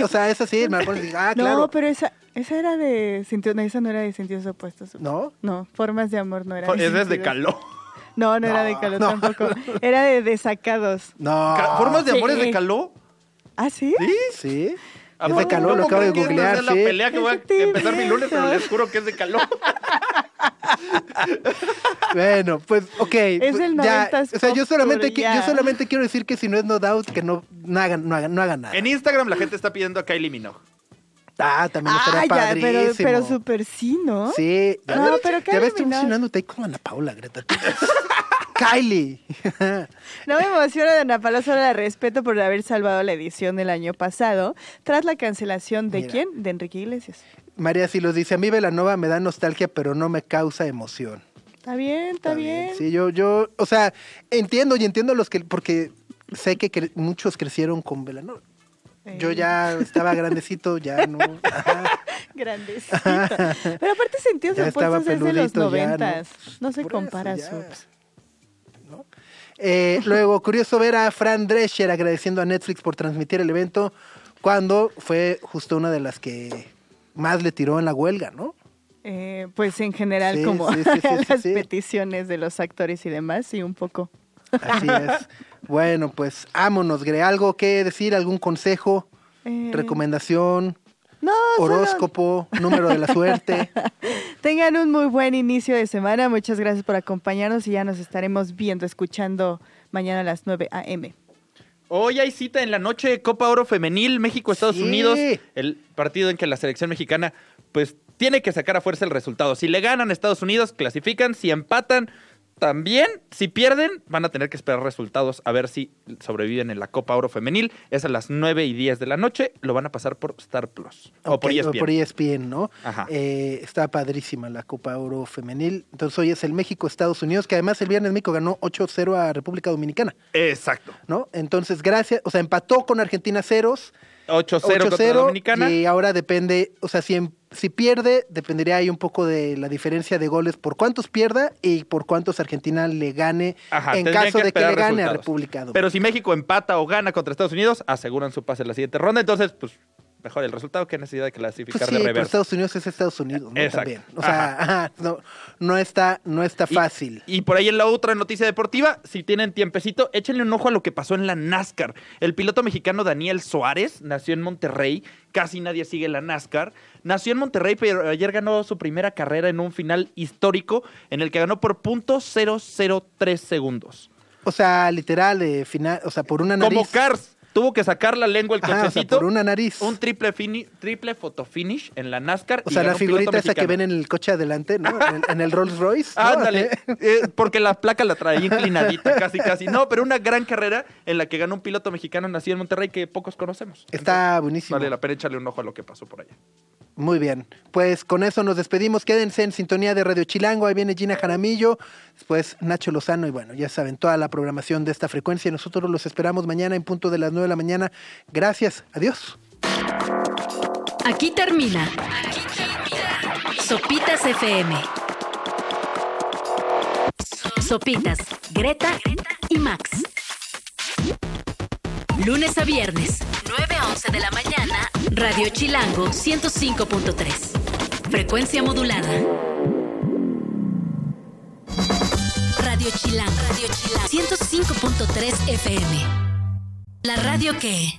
O sea, es así, me acuerdo, digo, ah, <laughs> No, claro. pero esa, esa era de sentido, no, esa no era de sentidos opuestos. ¿No? No, formas de amor no era. Fo- Es desde sentidos. caló. No, no, era de calor no. tampoco. Era de desacados. No. ¿Formas de Sí. amores de caló? ¿Ah, sí? ¿Sí? Sí. ¿A Es de calor, lo no acabo de que es googlear, la sí. pelea que voy a empezar mi lunes, pero les juro que es de caló. <laughs> Bueno, pues, ok. Es pues, el ya, 90s O sea, yo solamente, ya. yo solamente quiero decir que si no es No Doubt, que no, no hagan, no hagan, no hagan nada. En Instagram la gente está pidiendo a Kylie Minogue. Ah, también Ah, ya, pero, padrísimo. pero súper sí, ¿no? Sí. Ya No, ves, pero Ya ves, estoy emocionándote ahí con Ana Paula, Greta. <laughs> Kylie. <laughs> No me emociona de Ana Paula, solo la respeto por haber salvado la edición del año pasado, tras la cancelación de Mira. quién? De Enrique Iglesias. María Silos dice, a mí Velanova me da nostalgia, pero no me causa emoción. Está bien, está, bien. Sí, yo, yo, o sea, entiendo y entiendo los que, porque sé que cre- muchos crecieron con Velanova. Yo ya estaba grandecito, ya no. <laughs> Ajá. Grandecito. Pero aparte sentidos opuestos es de los noventas. No, se Por eso, compara. Subs. Eh, <laughs> luego, curioso ver a Fran Drescher agradeciendo a Netflix por transmitir el evento cuando fue justo una de las que más le tiró en la huelga, ¿no? Eh, pues en general, Sí, como sí, <laughs> las peticiones de los actores y demás, sí, un poco. Así es. Bueno, pues ámonos, Gre. ¿Algo que decir? ¿Algún consejo? Eh, ¿Recomendación? No, solo ¿Horóscopo? ¿Número de la suerte? <laughs> tengan un muy buen inicio de semana. Muchas gracias por acompañarnos y ya nos estaremos viendo, escuchando mañana a las 9 a.m. Hoy hay cita en la noche Copa Oro Femenil, México-Estados Sí. Unidos. El partido en que la selección mexicana, pues, tiene que sacar a fuerza el resultado. Si le ganan a Estados Unidos, clasifican. Si empatan, también. Si pierden, van a tener que esperar resultados a ver si sobreviven en la Copa Oro Femenil. Es a las 9 y 10 de la noche. Lo van a pasar por Star Plus. o por E Ok, ESPN. por ESPN, ¿no? Ajá. Eh, está padrísima la Copa Oro Femenil. Entonces hoy es el México-Estados Unidos, que además el viernes México ganó 8-0 a República Dominicana, Exacto. ¿no? Entonces, gracias, o sea, empató con Argentina ceros, 8-0 contra 8-0 Dominicana. y ahora depende, o sea, si, em- si pierde, dependería ahí un poco de la diferencia de goles por cuántos pierda y por cuántos Argentina le gane Ajá, en caso que de que le gane a. República Dominicana. Pero si México empata o gana contra Estados Unidos, aseguran su pase en la siguiente ronda. Entonces, pues, mejor el resultado que necesidad de clasificar Pues sí, de pero reversa. Estados Unidos es Estados Unidos, ¿no? Exacto. También. O sea, ajá, no, no está, no está fácil. Y, por ahí en la otra noticia deportiva, si tienen tiempecito, échenle un ojo a lo que pasó en la NASCAR. El piloto mexicano Daniel Suárez nació en Monterrey, casi nadie sigue la NASCAR. Nació en Monterrey, pero ayer ganó su primera carrera en un final histórico en el que ganó por .003 segundos. O sea, literal, final, o sea, por una nariz. Como Cars. Tuvo que sacar la lengua el Ajá, o sea, cochecito. por una nariz. Un triple, fini- triple fotofinish en la NASCAR. O y sea, la figurita esa que ven en el coche adelante, ¿no? En, en el Rolls Royce. <laughs> ¿no? Ándale, <laughs> eh, porque la placa la traía inclinadita, casi, casi. No, pero una gran carrera en la que ganó un piloto mexicano nacido en Monterrey que pocos conocemos. Está buenísimo. Vale la pena echarle un ojo a lo que pasó por allá. Muy bien. Pues con eso nos despedimos. Quédense en sintonía de Radio Chilango. Ahí viene Gina Jaramillo. Después Nacho Lozano. Y bueno, ya saben, toda la programación de esta frecuencia. Nosotros los esperamos mañana en punto de las 9 de la mañana. Gracias. Adiós. Aquí termina. Aquí termina. Sopitas FM. Sopitas, Greta y Max. Lunes a viernes, 9 a 11 de la mañana, Radio Chilango 105.3. Frecuencia modulada. Radio Chilango, Radio Chilango 105.3 FM. La radio que...